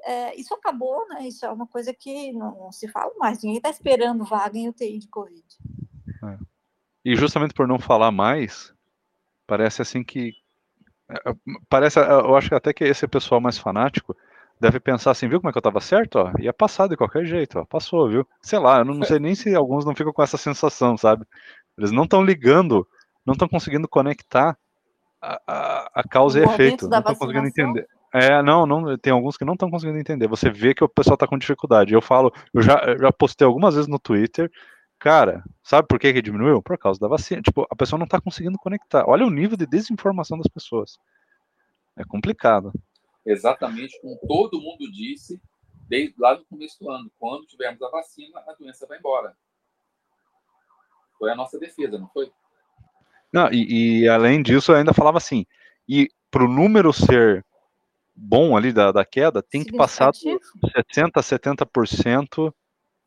É, isso acabou, né? Isso é uma coisa que não, não se fala mais. Ninguém está esperando vaga em UTI de Covid. É. E justamente por não falar mais, parece assim que. É, é, parece, eu acho que até que esse pessoal mais fanático deve pensar assim, viu como é que eu estava certo? Ó, ia passar de qualquer jeito, ó, passou, viu? Sei lá, eu não sei nem se alguns não ficam com essa sensação, sabe? Eles não estão ligando, não estão conseguindo conectar a, a, a causa o e efeito, não estão conseguindo entender. É, não, não, tem alguns que não estão conseguindo entender. Você vê que o pessoal está com dificuldade. Eu falo, eu já, eu já postei algumas vezes no Twitter, cara, sabe por que, que diminuiu? Por causa da vacina. Tipo, a pessoa não está conseguindo conectar. Olha o nível de desinformação das pessoas. É complicado. Exatamente como todo mundo disse desde lá no começo do ano. Quando tivermos a vacina, a doença vai embora. Foi a nossa defesa, não foi? Não, e, e além disso, eu ainda falava assim, e para o número ser bom ali da, da queda tem que passar de 60% a 70%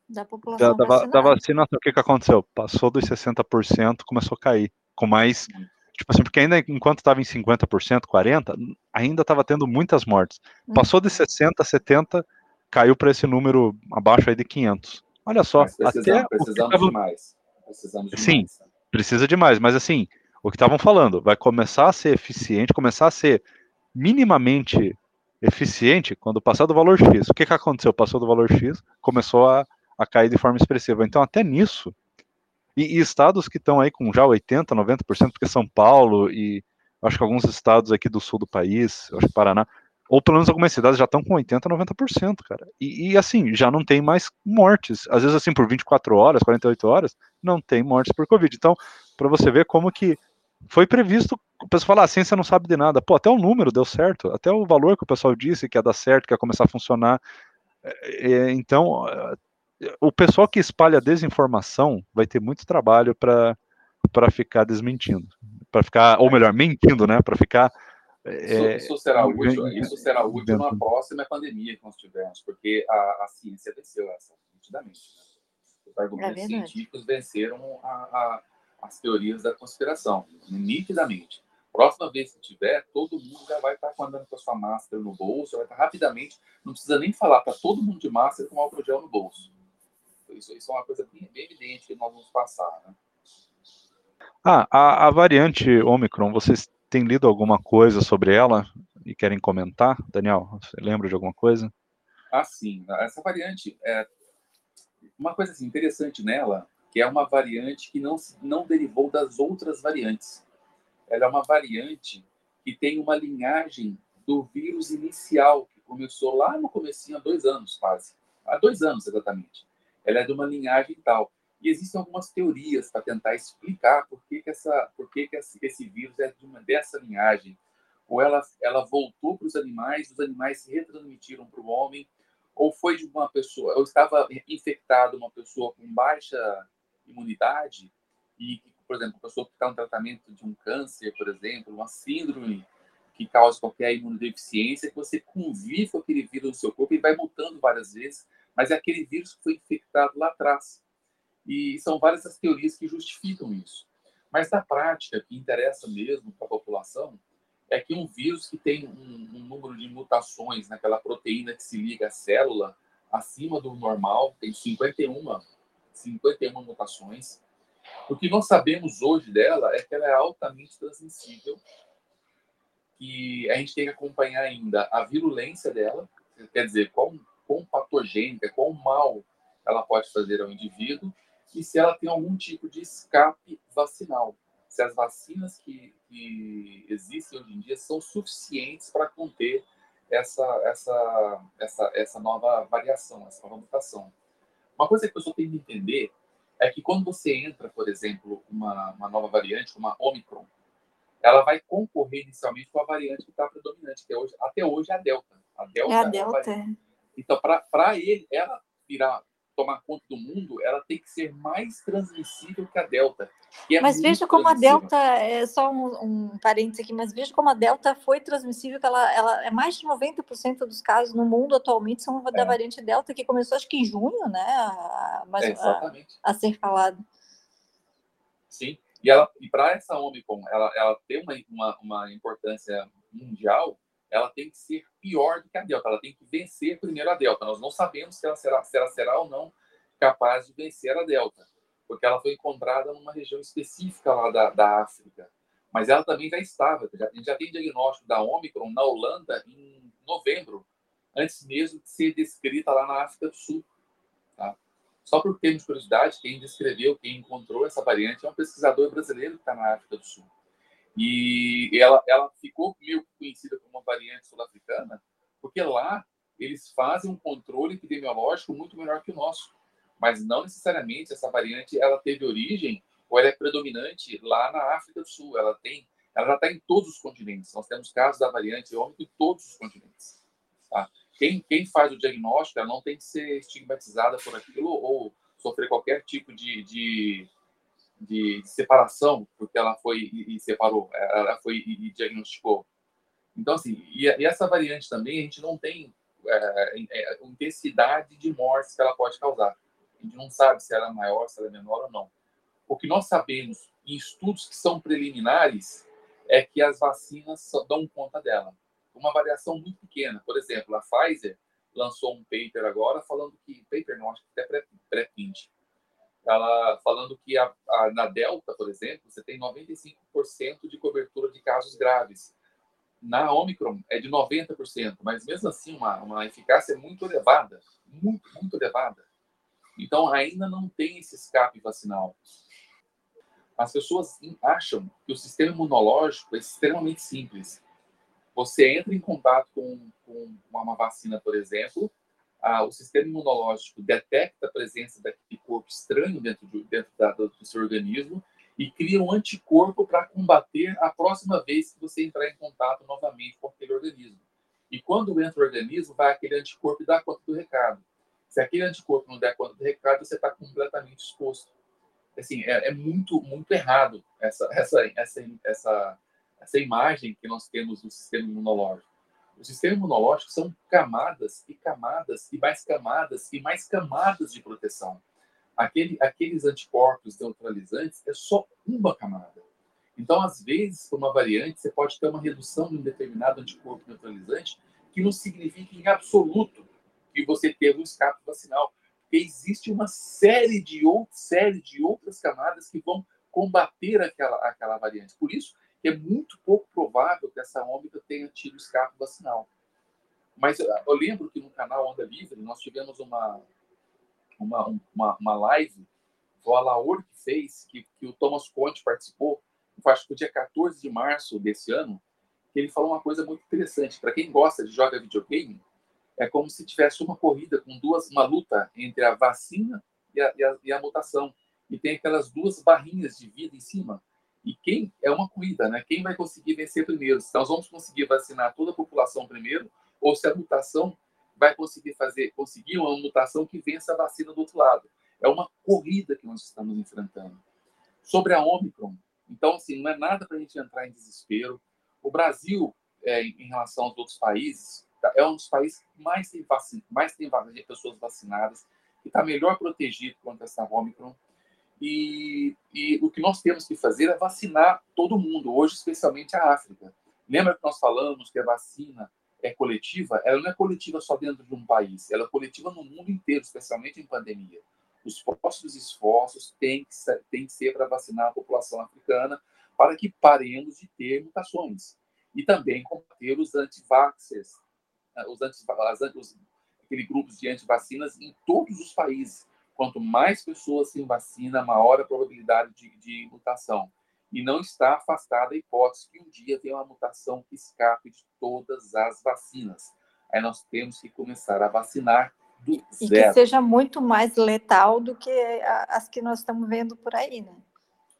da população da, da, da, vacinação. O que, que aconteceu? Passou dos 60%, começou a cair. Com mais. Tipo assim, porque ainda enquanto estava em 50%, 40%, ainda estava tendo muitas mortes. Passou de 60% a 70%, caiu para esse número abaixo aí de 500. Olha só. Mas precisamos, até precisamos tava... de mais. Precisamos de Sim, mais. precisa de mais. Mas assim, o que estavam falando, vai começar a ser eficiente, começar a ser minimamente eficiente quando passar do valor X. O que, que aconteceu? Passou do valor X, começou a, a cair de forma expressiva. Então, até nisso, e, e estados que estão aí com já 80%, 90%, porque São Paulo e acho que alguns estados aqui do sul do país, acho que Paraná, ou pelo menos algumas cidades já estão com 80%, 90%, cara. E, e, assim, já não tem mais mortes. Às vezes, assim, por 24 horas, 48 horas, não tem mortes por Covid. Então, para você ver como que foi previsto, o pessoal fala, ah, a ciência não sabe de nada. Pô, até o número deu certo, até o valor que o pessoal disse que ia dar certo, que ia começar a funcionar. É, é então, o pessoal que espalha desinformação vai ter muito trabalho para para ficar desmentindo, para ficar, ou melhor, mentindo, né? Para ficar. É, isso, isso, será útil, isso será útil na próxima pandemia que nós tivermos, porque a, a ciência venceu essa, nitidamente. Né? Os argumentos é científicos venceram a, a as teorias da conspiração, nitidamente. Próxima vez que tiver, todo mundo já vai estar andando com a sua máscara no bolso, vai estar rapidamente, não precisa nem falar, tá todo mundo de máscara com álcool gel no bolso. Isso, isso é uma coisa bem, bem evidente que nós vamos passar, né? Ah, a, a variante Omicron, vocês têm lido alguma coisa sobre ela e querem comentar? Daniel, você lembra de alguma coisa? Ah, sim. Essa variante, é uma coisa assim, interessante nela que é uma variante que não, não derivou das outras variantes. Ela é uma variante que tem uma linhagem do vírus inicial, que começou lá no comecinho, há dois anos quase. Há dois anos, exatamente. Ela é de uma linhagem tal. E existem algumas teorias para tentar explicar por que, que, essa, por que, que esse, vírus é de uma dessa linhagem. Ou ela, ela voltou para os animais, os animais se retransmitiram para o homem, ou foi de uma pessoa, ou estava infectado uma pessoa com baixa imunidade e, por exemplo, a pessoa que está no tratamento de um câncer, por exemplo, uma síndrome que causa qualquer imunodeficiência, que você convive com aquele vírus no seu corpo e vai mutando várias vezes, mas é aquele vírus que foi infectado lá atrás. E são várias as teorias que justificam isso. Mas na prática, o que interessa mesmo para a população é que um vírus que tem um, um, número de mutações naquela proteína que se liga à célula acima do normal, tem 51 51 mutações. O que nós sabemos hoje dela é que ela é altamente transmissível, que a gente tem que acompanhar ainda a virulência dela, quer dizer, quão, quão patogênica, quão mal ela pode fazer ao indivíduo, que se ela tem algum tipo de escape vacinal. Se as vacinas que, que existem hoje em dia são suficientes para conter essa, essa, essa, essa nova variação, essa nova mutação. Uma coisa que a pessoa tem que entender é que quando você entra, por exemplo, uma, uma nova variante, uma Omicron, ela vai concorrer inicialmente com a variante que está predominante, que é hoje, até hoje é a Delta. A Delta é a Delta. É então, para ele, ela virar tomar conta do mundo, ela tem que ser mais transmissível que a Delta. É mas veja como a Delta, é só um, um parênteses aqui, mas veja como a Delta foi transmissível, que ela, ela é mais de 90% dos casos no mundo atualmente são da é. variante Delta, que começou acho que em junho, né? A, a, é, a, a ser falado. Sim, e, ela, e para essa Omicron, ela, ela tem uma, uma, uma importância mundial, ela tem que ser pior do que a Delta, ela tem que vencer primeiro a Delta. Nós não sabemos se ela será, se ela será ou não capaz de vencer a Delta, porque ela foi encontrada numa região específica lá da, da África. Mas ela também já estava, já, a gente já tem diagnóstico da Omicron na Holanda em novembro, antes mesmo de ser descrita lá na África do Sul. Tá? Só por termos de curiosidade, quem descreveu, quem encontrou essa variante é um pesquisador brasileiro que está na África do Sul. E ela, ela ficou meio conhecida como uma variante sul-africana, porque lá eles fazem um controle epidemiológico muito melhor que o nosso. Mas não necessariamente essa variante ela teve origem ou ela é predominante lá na África do Sul. Ela tem, ela já está em todos os continentes. Nós temos casos da variante ômicron em todos os continentes. Tá? Quem, quem faz o diagnóstico, ela não tem que ser estigmatizada por aquilo ou sofrer qualquer tipo de, de de separação, porque ela foi e, separou, ela foi e, diagnosticou. Então, assim, e, e, essa variante também, a gente não tem é, é, intensidade de mortes que ela pode causar. A gente não sabe se ela é maior, se ela é menor ou não. O que nós sabemos em estudos que são preliminares é que as vacinas dão conta dela. Uma variação muito pequena. Por exemplo, a Pfizer lançou um paper agora falando que paper não acho que até pré-print ela falando que a, a, na Delta, por exemplo, você tem 95% de cobertura de casos graves. Na Omicron é de 90%, mas mesmo assim uma, uma eficácia muito elevada, muito, muito elevada. Então ainda não tem esse escape vacinal. As pessoas acham que o sistema imunológico é extremamente simples. Você entra em contato com, com uma vacina, por exemplo, ah, o sistema imunológico detecta a presença daquele corpo estranho dentro, de, dentro da, do seu organismo e cria um anticorpo para combater a próxima vez que você entrar em contato novamente com aquele organismo. E quando entra o organismo, vai aquele anticorpo e dá conta do recado. Se aquele anticorpo não der conta do recado, você está completamente exposto. Assim, é, é, muito, muito errado essa, essa, essa, essa, essa imagem que nós temos do sistema imunológico. O sistema imunológico são camadas e camadas e mais camadas e mais camadas de proteção. Aquele, aqueles anticorpos neutralizantes é só uma camada. Então, às vezes, por uma variante, você pode ter uma redução de um determinado anticorpo neutralizante que não significa em absoluto que você teve um escape vacinal. Porque existe uma série de, série de outras camadas que vão combater aquela, aquela variante. Por isso, é muito pouco provável que essa ômega tenha tido escape vacinal. Mas eu lembro que no canal Onda Livre nós tivemos uma, uma, uma, uma live, foi a Laur que fez, que, que o Thomas Conte participou, acho que no dia 14 de março desse ano, que ele falou uma coisa muito interessante. Para quem gosta de jogar videogame, é como se tivesse uma corrida com duas, uma luta entre a vacina e a, e a, e a mutação. E tem aquelas duas barrinhas de vida em cima. E quem é uma corrida, né? Quem vai conseguir vencer primeiro? Se nós vamos conseguir vacinar toda a população primeiro, ou se a mutação vai conseguir fazer, conseguir uma mutação que vença a vacina do outro lado. É uma corrida que nós estamos enfrentando. Sobre a Omicron, então, assim, não é nada para a gente entrar em desespero. O Brasil, é, em relação aos outros países, tá, é um dos países que mais tem, vacina, mais tem pessoas vacinadas, que está melhor protegido contra essa Omicron. E, e, o que nós temos que fazer é vacinar todo mundo, hoje especialmente a África. Lembra que nós falamos que a vacina é coletiva? Ela não é coletiva só dentro de um país, ela é coletiva no mundo inteiro, especialmente em pandemia. Os próximos esforços têm que ser, têm que ser para vacinar a população africana para que paremos de ter mutações. E também combater os antivaxers, né, os, anti, os, aqueles grupos de antivacinas em todos os países Quanto mais pessoas se vacinam, maior a probabilidade de, de mutação. E não está afastada a hipótese que um dia tenha uma mutação que escape de todas as vacinas. Aí nós temos que começar a vacinar do e zero. que seja muito mais letal do que as que nós estamos vendo por aí, né?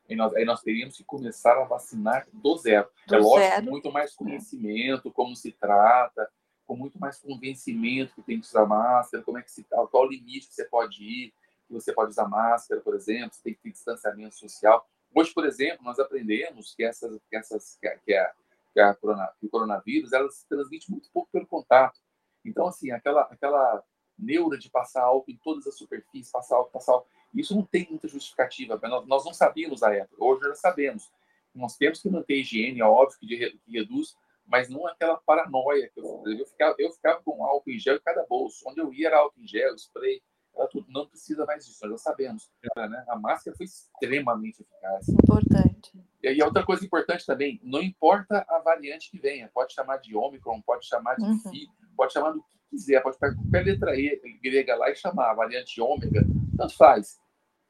E nós, aí nós teríamos que começar a vacinar do zero. Do é lógico, zero. muito mais conhecimento, como se trata, com muito mais convencimento que tem que usar máscara, como é que se qual o limite que você pode ir, que você pode usar máscara, por exemplo, você tem que ter distanciamento social. Hoje, por exemplo, nós aprendemos que essas, que essas, que a, que a, que a corona, que o coronavírus, ela se transmite muito pouco pelo contato. Então, assim, aquela, aquela neura de passar álcool em todas as superfícies, passar álcool, passar álcool, isso não tem muita justificativa. Nós, nós não sabíamos à época, hoje já sabemos. Nós temos que manter a higiene, é óbvio que, que reduz, mas não aquela paranoia que eu, eu ficava, eu ficava com álcool em gel em cada bolso. Onde eu ia era álcool em gel, spray, era tudo. Não precisa mais disso, nós já sabemos. Né? A máscara foi extremamente eficaz. Importante. E aí, outra coisa importante também, não importa a variante que venha, pode chamar de Omicron, pode chamar de uhum. pode chamar do que quiser, pode pegar qualquer letra E grega lá e chamar a variante ômega, tanto faz.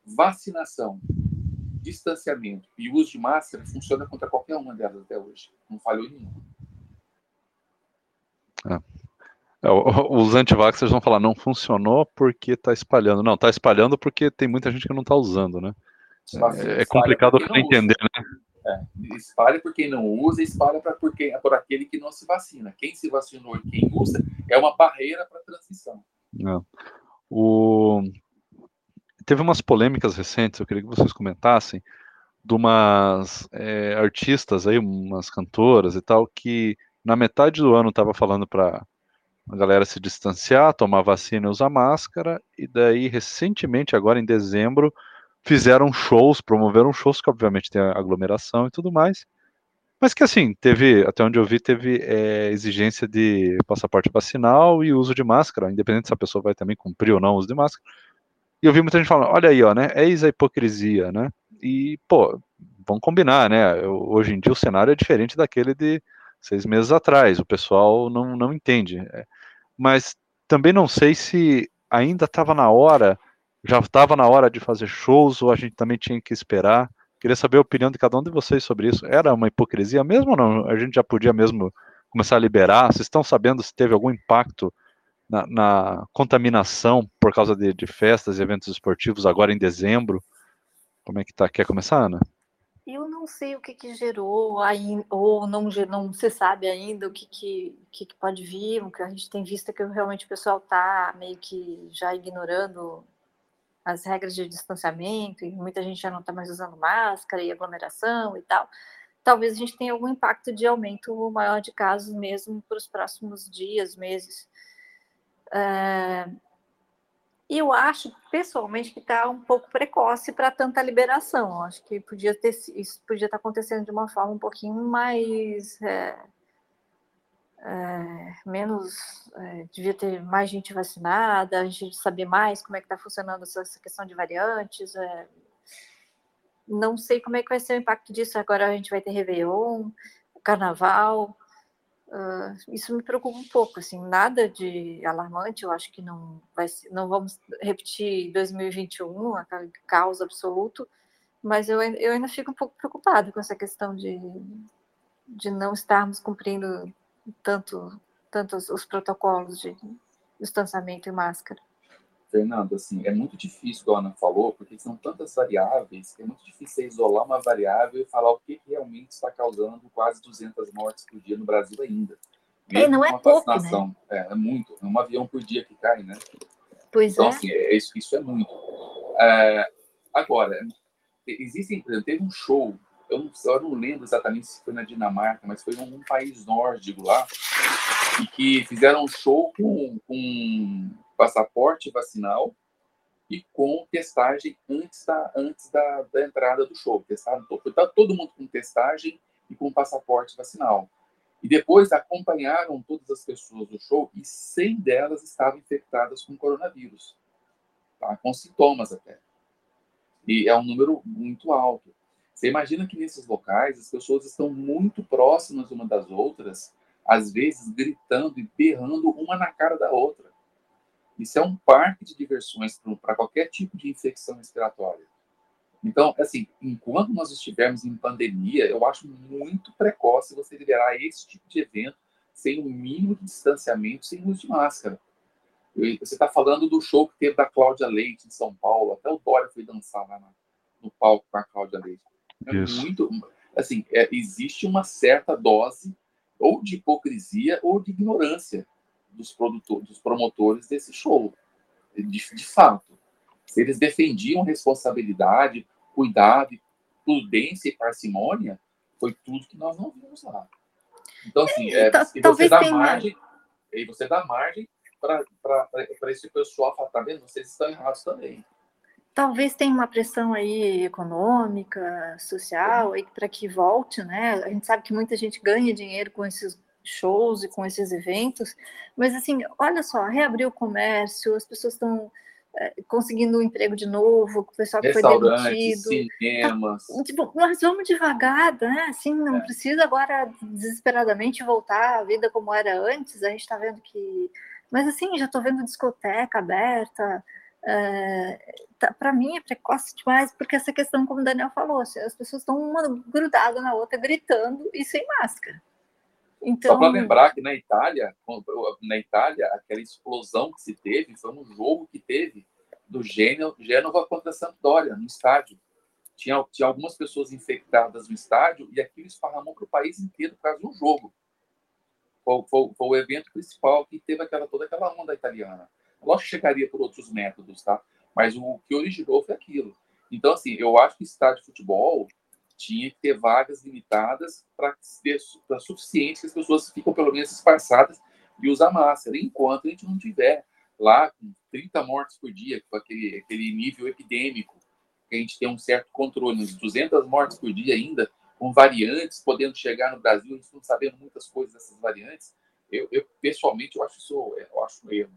Vacinação, distanciamento e uso de máscara funciona contra qualquer uma delas até hoje. Não falhou nenhuma. É. É, os antivaxxers vão falar, não funcionou porque está espalhando. Não, está espalhando porque tem muita gente que não está usando, né? É, é complicado para entender, né? É, espalha por quem não usa, espalha para por, por aquele que não se vacina. Quem se vacinou e quem usa é uma barreira para a transição. É. O... Teve umas polêmicas recentes, eu queria que vocês comentassem, de umas é, artistas aí, umas cantoras e tal, que na metade do ano estava falando para a galera se distanciar, tomar vacina e usar máscara, e daí recentemente, agora em dezembro, fizeram shows, promoveram shows que obviamente tem aglomeração e tudo mais, mas que assim, teve, até onde eu vi, teve é, exigência de passaporte vacinal e uso de máscara, independente se a pessoa vai também cumprir ou não o uso de máscara. E eu vi muita gente falando, olha aí, ó, né, eis a hipocrisia, né, e, pô, vamos combinar, né, eu, hoje em dia o cenário é diferente daquele de seis meses atrás, o pessoal não, não entende, é, mas também não sei se ainda estava na hora já estava na hora de fazer shows ou a gente também tinha que esperar? Queria saber a opinião de cada um de vocês sobre isso. Era uma hipocrisia mesmo ou não? A gente já podia mesmo começar a liberar? Vocês estão sabendo se teve algum impacto na, na contaminação por causa de, de, festas e eventos esportivos agora em dezembro? Como é que tá? Quer começar, Ana? Eu não sei o que, que gerou, ou não, não se sabe ainda o que, que, que, pode vir, o que a gente tem visto é que realmente o pessoal está meio que já ignorando as regras de distanciamento, e muita gente já não está mais usando máscara e aglomeração e tal, talvez a gente tenha algum impacto de aumento maior de casos mesmo para os próximos dias, meses. É... Eu acho, pessoalmente, que está um pouco precoce para tanta liberação. Acho que podia ter, isso podia estar tá acontecendo de uma forma um pouquinho mais é é, menos, é, devia ter mais gente vacinada, a gente saber mais como é que está funcionando essa, essa, questão de variantes. É, não sei como é que vai ser o impacto disso. Agora a gente vai ter Réveillon, Carnaval. Uh, isso me preocupa um pouco, assim, nada de alarmante, eu acho que não vai não vamos repetir 2021, aquele caos absoluto, mas eu, eu ainda fico um pouco preocupada com essa questão de, de não estarmos cumprindo tanto, tanto os, os protocolos de distanciamento e máscara? Fernando, assim, é muito difícil, como a Ana falou, porque são tantas variáveis que é muito difícil isolar uma variável e falar o que realmente está causando quase 200 mortes por dia no Brasil ainda. É, não é pouco, né? É, é muito. É um avião por dia que cai, né? Pois então, é. assim, é, isso, isso é muito. É, agora, existem, teve um show eu não, eu não lembro exatamente se foi na Dinamarca, mas foi num país nórdico lá, e que fizeram um show com, com passaporte vacinal e com testagem antes da, antes da, da entrada do show. Testaram, tá todo mundo com testagem e com passaporte vacinal. E depois acompanharam todas as pessoas do show e 100 delas estavam infectadas com coronavírus, tá? com sintomas até. E é um número muito alto. Você imagina que nesses locais as pessoas estão muito próximas uma das outras, às vezes gritando e berrando uma na cara da outra. Isso é um parque de diversões para qualquer tipo de infecção respiratória. Então, assim, enquanto nós estivermos em pandemia, eu acho muito precoce você liberar esse tipo de evento sem o um mínimo de distanciamento, sem uso de máscara. Você está falando do show que teve da Cláudia Leite em São Paulo, até o Dória foi dançar lá no palco com a Cláudia Leite. É Isso. muito, assim, é, existe uma certa dose ou de hipocrisia ou de ignorância dos produtores, dos promotores desse show, de, de fato. Se eles defendiam responsabilidade, cuidado, prudência e parcimônia, foi tudo que nós não vimos lá. Então, assim, é, e você dá margem, e você dá margem para esse pessoal falar, tá vendo? Vocês estão errados também. Talvez tenha uma pressão aí econômica, social, para que volte, né? A gente sabe que muita gente ganha dinheiro com esses shows e com esses eventos, mas assim, olha só, reabriu o comércio, as pessoas estão é, conseguindo um emprego de novo, o pessoal que foi demitido. Cinemas. Tá, tipo, nós vamos devagar, né? Assim, não é. precisa agora desesperadamente voltar à vida como era antes. A gente está vendo que. Mas assim, já estou vendo discoteca aberta. É, tá, para mim é precoce demais, porque essa questão, como o Daniel falou, assim, as pessoas estão uma grudada na outra, gritando e sem máscara. Então... Só para lembrar que na Itália, na Itália, aquela explosão que se teve foi um jogo que teve do Gênova contra a Sampdoria, no estádio. Tinha, tinha algumas pessoas infectadas no estádio e aquilo esparramou para o país inteiro por causa de um jogo. Foi, foi, foi, o evento principal que teve aquela, toda aquela onda italiana. Lógico que chegaria por outros métodos, tá? Mas o que originou foi aquilo. Então, assim, eu acho que estádio de futebol tinha que ter vagas limitadas para ser suficiente que as pessoas ficam pelo menos disfarçadas e usar máscara, enquanto a gente não tiver lá com 30 mortes por dia, com aquele, aquele nível epidêmico, que a gente tem um certo controle, uns 200 mortes por dia ainda, com variantes podendo chegar no Brasil, a gente não sabendo muitas coisas dessas variantes, eu, eu pessoalmente eu acho isso eu acho um erro.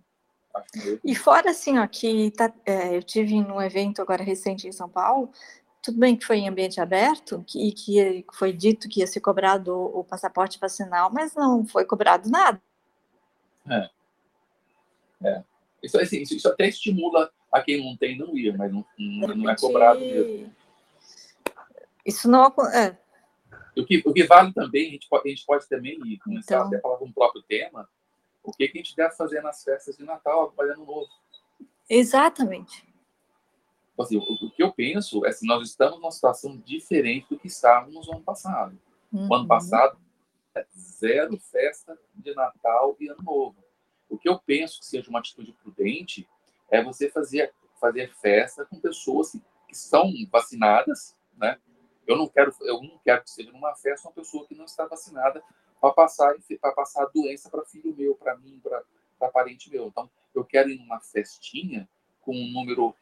Acho um erro. E fora assim, ó, que tá, é, eu tive num evento agora recente em São Paulo, tudo bem que foi em ambiente aberto e que, foi dito que ia ser cobrado o, passaporte vacinal, mas não foi cobrado nada. É. é. Isso, assim, isso, isso, até estimula a quem não tem não ir, mas não, não, não é cobrado mesmo. Isso não é. O que, o que vale também, a gente pode, a gente pode também ir, começar então... até a falar com o próprio tema, o que, que a gente deve fazer nas festas de Natal, Ano Novo. Exatamente. Tipo assim, o, que eu penso é que nós estamos numa situação diferente do que estávamos no ano passado. Uhum. O ano uhum. passado, é zero festa de Natal e Ano Novo. O que eu penso que seja uma atitude prudente é você fazer, fazer festa com pessoas que, que são vacinadas, né? Eu não quero, eu não quero que seja numa festa uma pessoa que não está vacinada para passar para passar a doença para filho meu, para mim, para parente meu. Então, eu quero ir numa festinha com um número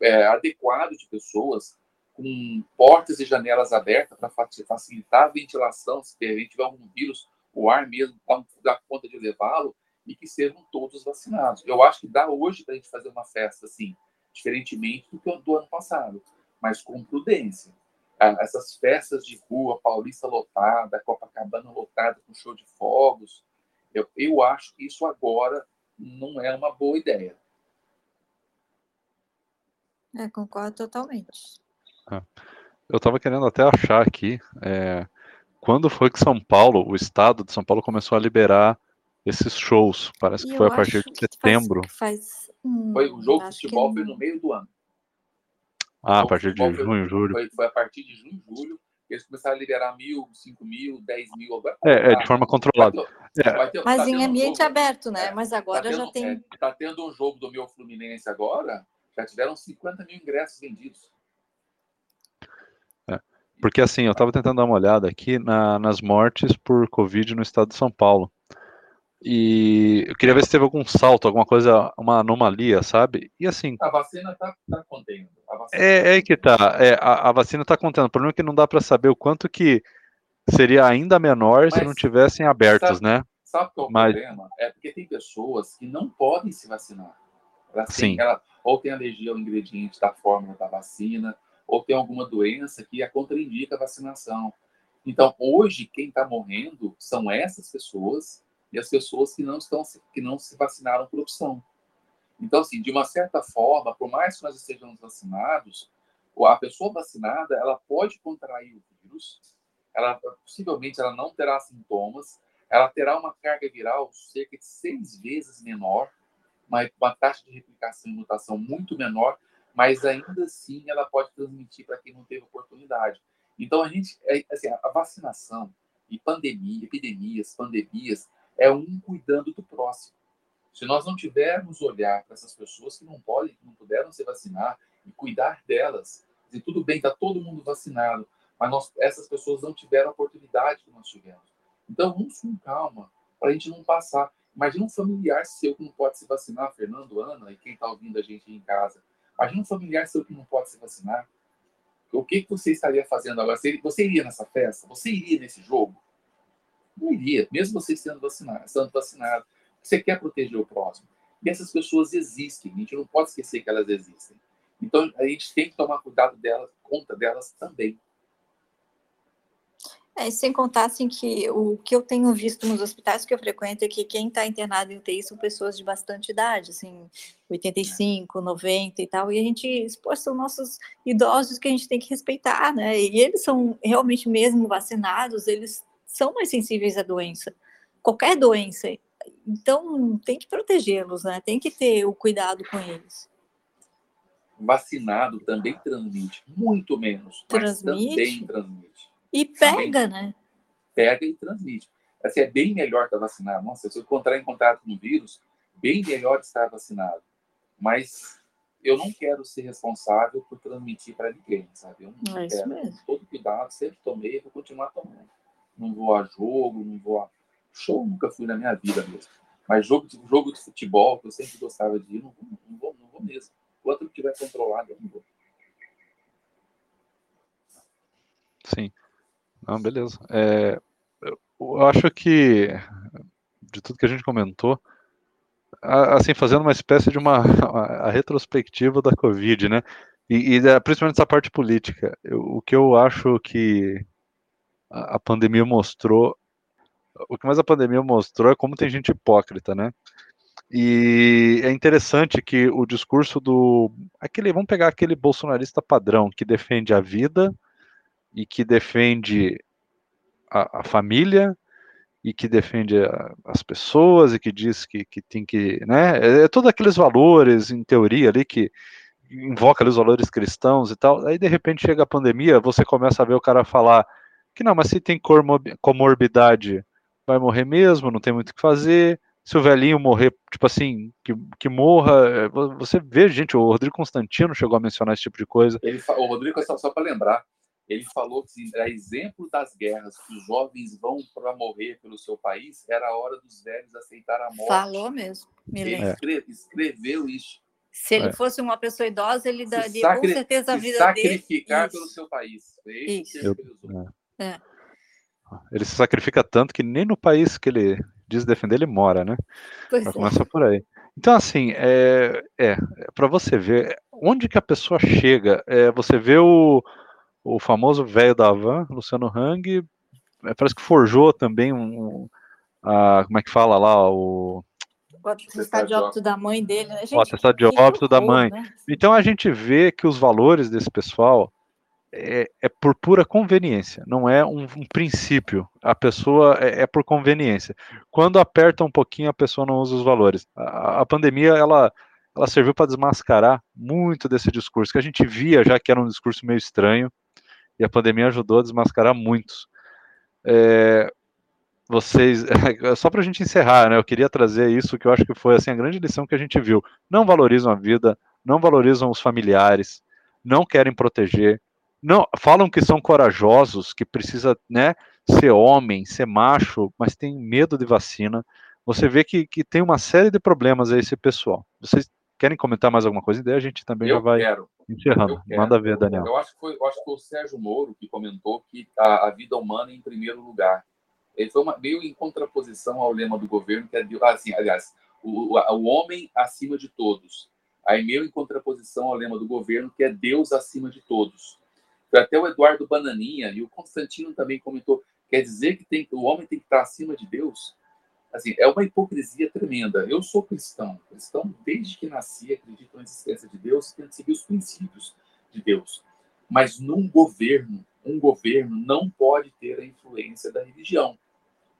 é, adequado de pessoas, com portas e janelas abertas para facilitar a ventilação, se tiver algum vírus, o ar mesmo dá conta de levá-lo, e que sejam todos vacinados. Eu acho que dá hoje para a gente fazer uma festa assim, diferentemente do que do ano passado, mas com prudência. Ah, essas festas de rua, Paulista lotada, Copacabana lotada com show de fogos, eu, eu acho que isso agora não é uma boa ideia. É, concordo totalmente. É. Eu estava querendo até achar aqui é, quando foi que São Paulo, o estado de São Paulo, começou a liberar esses shows. Parece que foi a partir de setembro. Faz, hum, foi o jogo de futebol foi no meio do ano. Ah, a partir de junho, julho. Foi, foi, a partir de junho, julho. Eles começaram a liberar mil, cinco mil, dez mil. Agora, é, é, de forma controlada. Ter, ter, Mas tá em ambiente um aberto, né? É, Mas agora tá tendo, já tem. Está é, tendo um jogo do meu Fluminense agora já tiveram 50 mil ingressos vendidos. É, porque assim, eu estava tentando dar uma olhada aqui na, nas mortes por Covid no estado de São Paulo. E eu queria ver se teve algum salto, alguma coisa, uma anomalia, sabe? E assim. A vacina está tá contendo. É, é aí que tá. É, a, a vacina está contendo. O problema é que não dá para saber o quanto que seria ainda menor Mas, se não tivessem abertos, sabe, né? Sabe qual é o Mas... problema? É porque tem pessoas que não podem se vacinar. Ela, Sim. Ela, ou tem alergia ao ingrediente da fórmula da vacina, ou tem alguma doença que a contraindica a vacinação. Então, hoje, quem está morrendo são essas pessoas e as pessoas que não estão que não se vacinaram por opção. Então, assim, de uma certa forma, por mais que nós estejamos vacinados, a pessoa vacinada, ela pode contrair o vírus, ela possivelmente ela não terá sintomas, ela terá uma carga viral cerca de seis vezes menor, uma, uma taxa de replicação e mutação muito menor, mas ainda assim ela pode transmitir para quem não teve oportunidade. Então a gente, é, assim, a vacinação e pandemia, epidemias, pandemias, é um cuidando do próximo. Se nós não tivermos olhar para essas pessoas que não podem, que não puderam se vacinar e cuidar delas, e tudo bem, está todo mundo vacinado, mas nós, essas pessoas não tiveram a oportunidade que nós tivemos. Então, vamos com calma, para a gente não passar. Imagina um familiar seu que não pode se vacinar, Fernando, Ana, e quem está ouvindo a gente em casa. Imagina um familiar seu que não pode se vacinar. O que, que você estaria fazendo agora? Você iria nessa festa? Você iria nesse jogo? Não iria, mesmo você sendo vacinado, sendo vacinado. Você quer proteger o próximo. E essas pessoas existem, a gente não pode esquecer que elas existem. Então, a gente tem que tomar cuidado delas, conta delas também. É, sem contar assim que o que eu tenho visto nos hospitais que eu frequento é que quem está internado em UTI são pessoas de bastante idade, assim, 85, 90 e tal, e a gente, pô, são nossos idosos que a gente tem que respeitar, né? E eles são realmente mesmo vacinados, eles são mais sensíveis à doença, qualquer doença. Então, tem que protegê-los, né? Tem que ter o cuidado com eles. Vacinado também transmite, muito menos, transmite. mas também transmite. E pega, né? Pega e transmite. Assim, é bem melhor estar vacinado. Nossa, se eu encontrar em contato com o vírus, bem melhor estar vacinado. Mas eu não quero ser responsável por transmitir para ninguém, sabe? Eu não é quero. Mesmo. Todo cuidado, sempre tomei, vou continuar tomando. Não vou a jogo, não vou a show, nunca fui na minha vida mesmo. Mas jogo de, jogo de futebol, que eu sempre gostava de ir, não vou, não vou, não vou mesmo. Enquanto eu estiver controlado, eu não vou. Sim. Não, beleza. É, eu acho que, de tudo que a gente comentou, assim, fazendo uma espécie de uma a retrospectiva da Covid, né? E, e principalmente essa parte política. Eu, o que eu acho que a, a pandemia mostrou, o que mais a pandemia mostrou é como tem gente hipócrita, né? E é interessante que o discurso do. aquele Vamos pegar aquele bolsonarista padrão que defende a vida, e que defende a, a família e que defende a, as pessoas e que diz que, que tem que, né, é, é todos aqueles valores em teoria ali que invoca ali os valores cristãos e tal, aí de repente chega a pandemia, você começa a ver o cara falar que não, mas se tem comorbidade vai morrer mesmo, não tem muito o que fazer, se o velhinho morrer, tipo assim, que, que morra, é, você vê, gente, o Rodrigo Constantino chegou a mencionar esse tipo de coisa. Ele, o Rodrigo, só, só para lembrar, ele falou que a exemplo das guerras que os jovens vão para morrer pelo seu país, era a hora dos velhos aceitar a morte. Falou mesmo. ele escreve, escreveu isso. Se ele é. fosse uma pessoa idosa, ele daria sacri... com certeza a vida sacrificar dele. Sacrificar pelo seu país. É isso. Eu, é. Ele se sacrifica tanto que nem no país que ele diz defender ele mora, né? Pois é. Começa por aí. Então, assim, é, é, é para você ver onde que a pessoa chega. É, você vê o, o famoso velho da van, Luciano Hang, é, parece que forjou também um, a, como é que fala lá, o... O atestado de óbito da mãe dele, né? Gente, o atestado de óbito da mãe. Né? Então a gente vê que os valores desse pessoal é, é por pura conveniência, não é um, um princípio. A pessoa é, é, por conveniência. Quando aperta um pouquinho, a pessoa não usa os valores. A, a pandemia, ela, ela serviu para desmascarar muito desse discurso, que a gente via já que era um discurso meio estranho, e a pandemia ajudou a desmascarar muitos. É, vocês, só para a gente encerrar, né? Eu queria trazer isso que eu acho que foi assim a grande lição que a gente viu. Não valorizam a vida, não valorizam os familiares, não querem proteger, não falam que são corajosos, que precisa, né, ser homem, ser macho, mas tem medo de vacina. Você vê que, que tem uma série de problemas aí esse pessoal. Vocês querem comentar mais alguma coisa? E daí a gente também eu já vai quero. Encerrando. Manda ver, Daniel. Eu acho, que foi, eu acho que foi o Sérgio Moro que comentou que a, a vida humana em primeiro lugar. Ele foi uma, meio em contraposição ao lema do governo, que é, assim, aliás, o, o, o homem acima de todos. Aí meio em contraposição ao lema do governo, que é Deus acima de todos. Até o Eduardo Bananinha e o Constantino também comentou, quer dizer que tem, o homem tem que estar acima de Deus? Assim, é uma hipocrisia tremenda. Eu sou cristão, cristão desde que nasci, acredito na existência de Deus, tento seguir os princípios de Deus. Mas num governo, um governo não pode ter a influência da religião,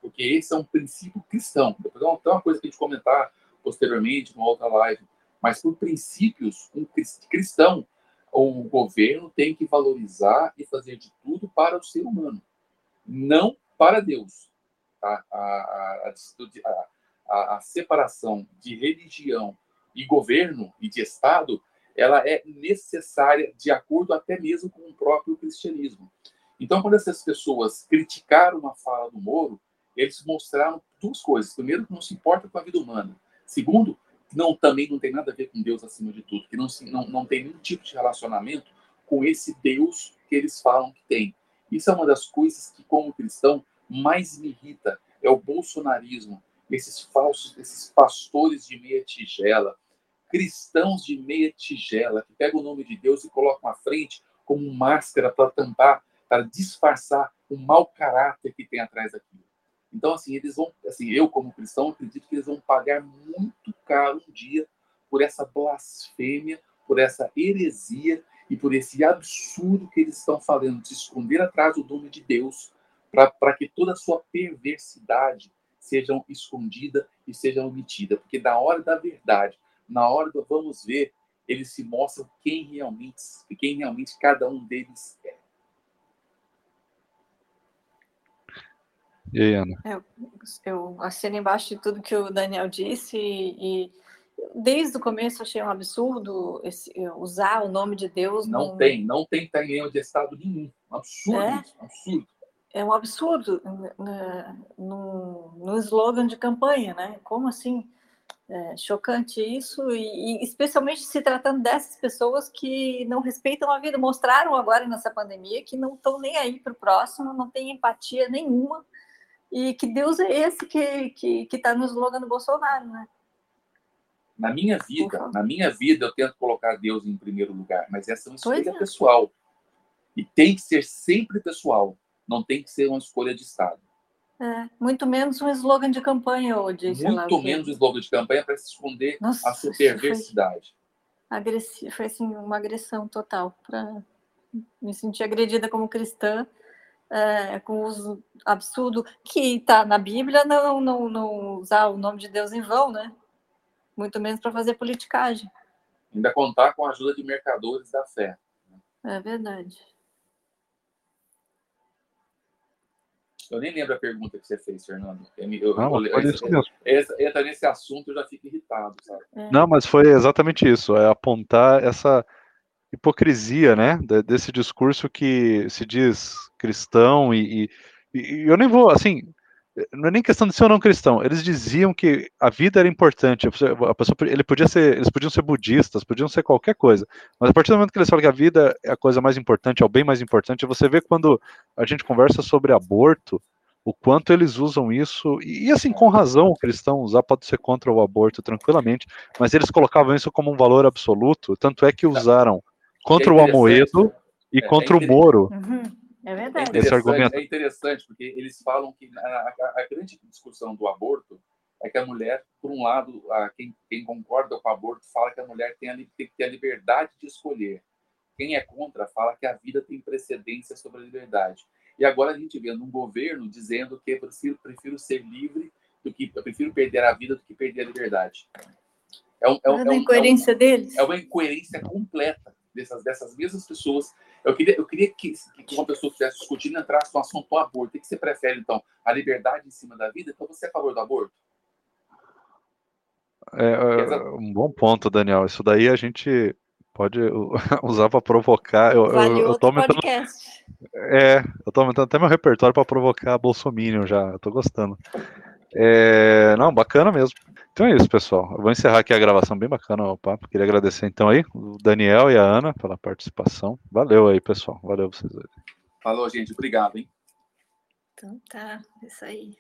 porque esse é um princípio cristão. Depois é uma coisa que a gente comentar posteriormente, numa outra live. Mas por princípios, um cristão, o governo tem que valorizar e fazer de tudo para o ser humano, não para Deus. A, a, a, a, separação de religião e governo e de Estado, ela é necessária de acordo até mesmo com o próprio cristianismo. Então, quando essas pessoas criticaram a fala do Moro, eles mostraram duas coisas. Primeiro, que não se importa com a vida humana. Segundo, não também não tem nada a ver com Deus acima de tudo, que não, não, não tem nenhum tipo de relacionamento com esse Deus que eles falam que tem. Isso é uma das coisas que, como cristão, mais me irrita, é o bolsonarismo, esses falsos, esses pastores de meia tigela, cristãos de meia tigela, que pegam o nome de Deus e colocam à frente como máscara para tampar, para disfarçar o mau caráter que tem atrás daquilo. Então, assim, eles vão, assim, eu como cristão acredito que eles vão pagar muito caro um dia por essa blasfêmia, por essa heresia e por esse absurdo que eles estão falando de esconder atrás do nome de Deus, para que toda a sua perversidade seja escondida e seja omitida, porque na hora da verdade, na hora do vamos ver, eles se mostram quem realmente, quem realmente cada um deles é. E aí, Ana? Eu, eu assino embaixo de tudo que o Daniel disse e, e desde o começo achei um absurdo esse, usar o nome de Deus. Não no... tem, não tem tamanho de Estado nenhum. Absurdo, é? absurdo. É um absurdo né, no, no slogan de campanha, né? Como assim? É chocante isso, e, e, especialmente se tratando dessas pessoas que não respeitam a vida, mostraram agora nessa pandemia que não estão nem aí para o próximo, não tem empatia nenhuma, e que Deus é esse que está que, que tá no slogan do Bolsonaro, né? Na minha vida, na minha vida, eu tento colocar Deus em primeiro lugar, mas essa é uma escolha é. pessoal. E tem que ser sempre pessoal, não tem que ser uma escolha de Estado. É, muito menos um slogan de campanha hoje. Muito menos um slogan de campanha para se esconder Nossa, a sua perversidade. Foi, foi assim, uma agressão total para me sentir agredida como cristã é, com o uso absurdo que está na Bíblia, não, não, não usar o nome de Deus em vão, né? Muito menos para fazer politicagem. Ainda contar com a ajuda de mercadores da fé. É verdade. Eu nem lembro a pergunta que você fez, Fernando. Eu, eu, não, eu, isso mesmo. Entra nesse assunto, eu já fico irritado, sabe? É. Não, mas foi exatamente isso. É apontar essa hipocrisia, né? Desse discurso que se diz cristão e, e, e, eu nem vou, assim, não é nem questão de ser ou não cristão. Eles diziam que a vida era importante. A pessoa, ele podia ser, eles podiam ser budistas, podiam ser qualquer coisa. Mas a partir do momento que eles falam que a vida é a coisa mais importante, é o bem mais importante, você vê quando a gente conversa sobre aborto, o quanto eles usam isso, e assim, com razão o cristão usar, pode ser contra o aborto tranquilamente, mas eles colocavam isso como um valor absoluto, tanto é que usaram contra o Amoedo e é, contra o Moro. Uhum. É verdade. É Esse argumento. É interessante, porque eles falam que a, a, a, grande discussão do aborto é que a mulher, por um lado, a, quem, quem, concorda com o aborto fala que a mulher tem, a, tem que ter a liberdade de escolher. Quem é contra fala que a vida tem precedência sobre a liberdade. E agora a gente vê um governo dizendo que eu prefiro, prefiro ser livre do que eu prefiro perder a vida do que perder a liberdade. É, um, é, um, é, uma incoerência é um, deles. É uma incoerência completa dessas, dessas mesmas pessoas. Eu queria, eu queria que, que uma pessoa que estivesse discutindo entrasse no assunto do aborto. O que você prefere, então? A liberdade em cima da vida? Então você é a favor do aborto? É, é um bom ponto, Daniel. Isso daí a gente pode usar para provocar. Eu, vale eu, eu tô aumentando, podcast. É, eu tô aumentando até meu repertório para provocar Bolsonaro já. Eu tô gostando. É, não, bacana mesmo. Então é isso, pessoal. Eu vou encerrar aqui a gravação bem bacana o papo. Queria agradecer então aí o Daniel e a Ana pela participação. Valeu aí, pessoal. Valeu vocês aí. Falou, gente. Obrigado, hein? Então tá, é isso aí.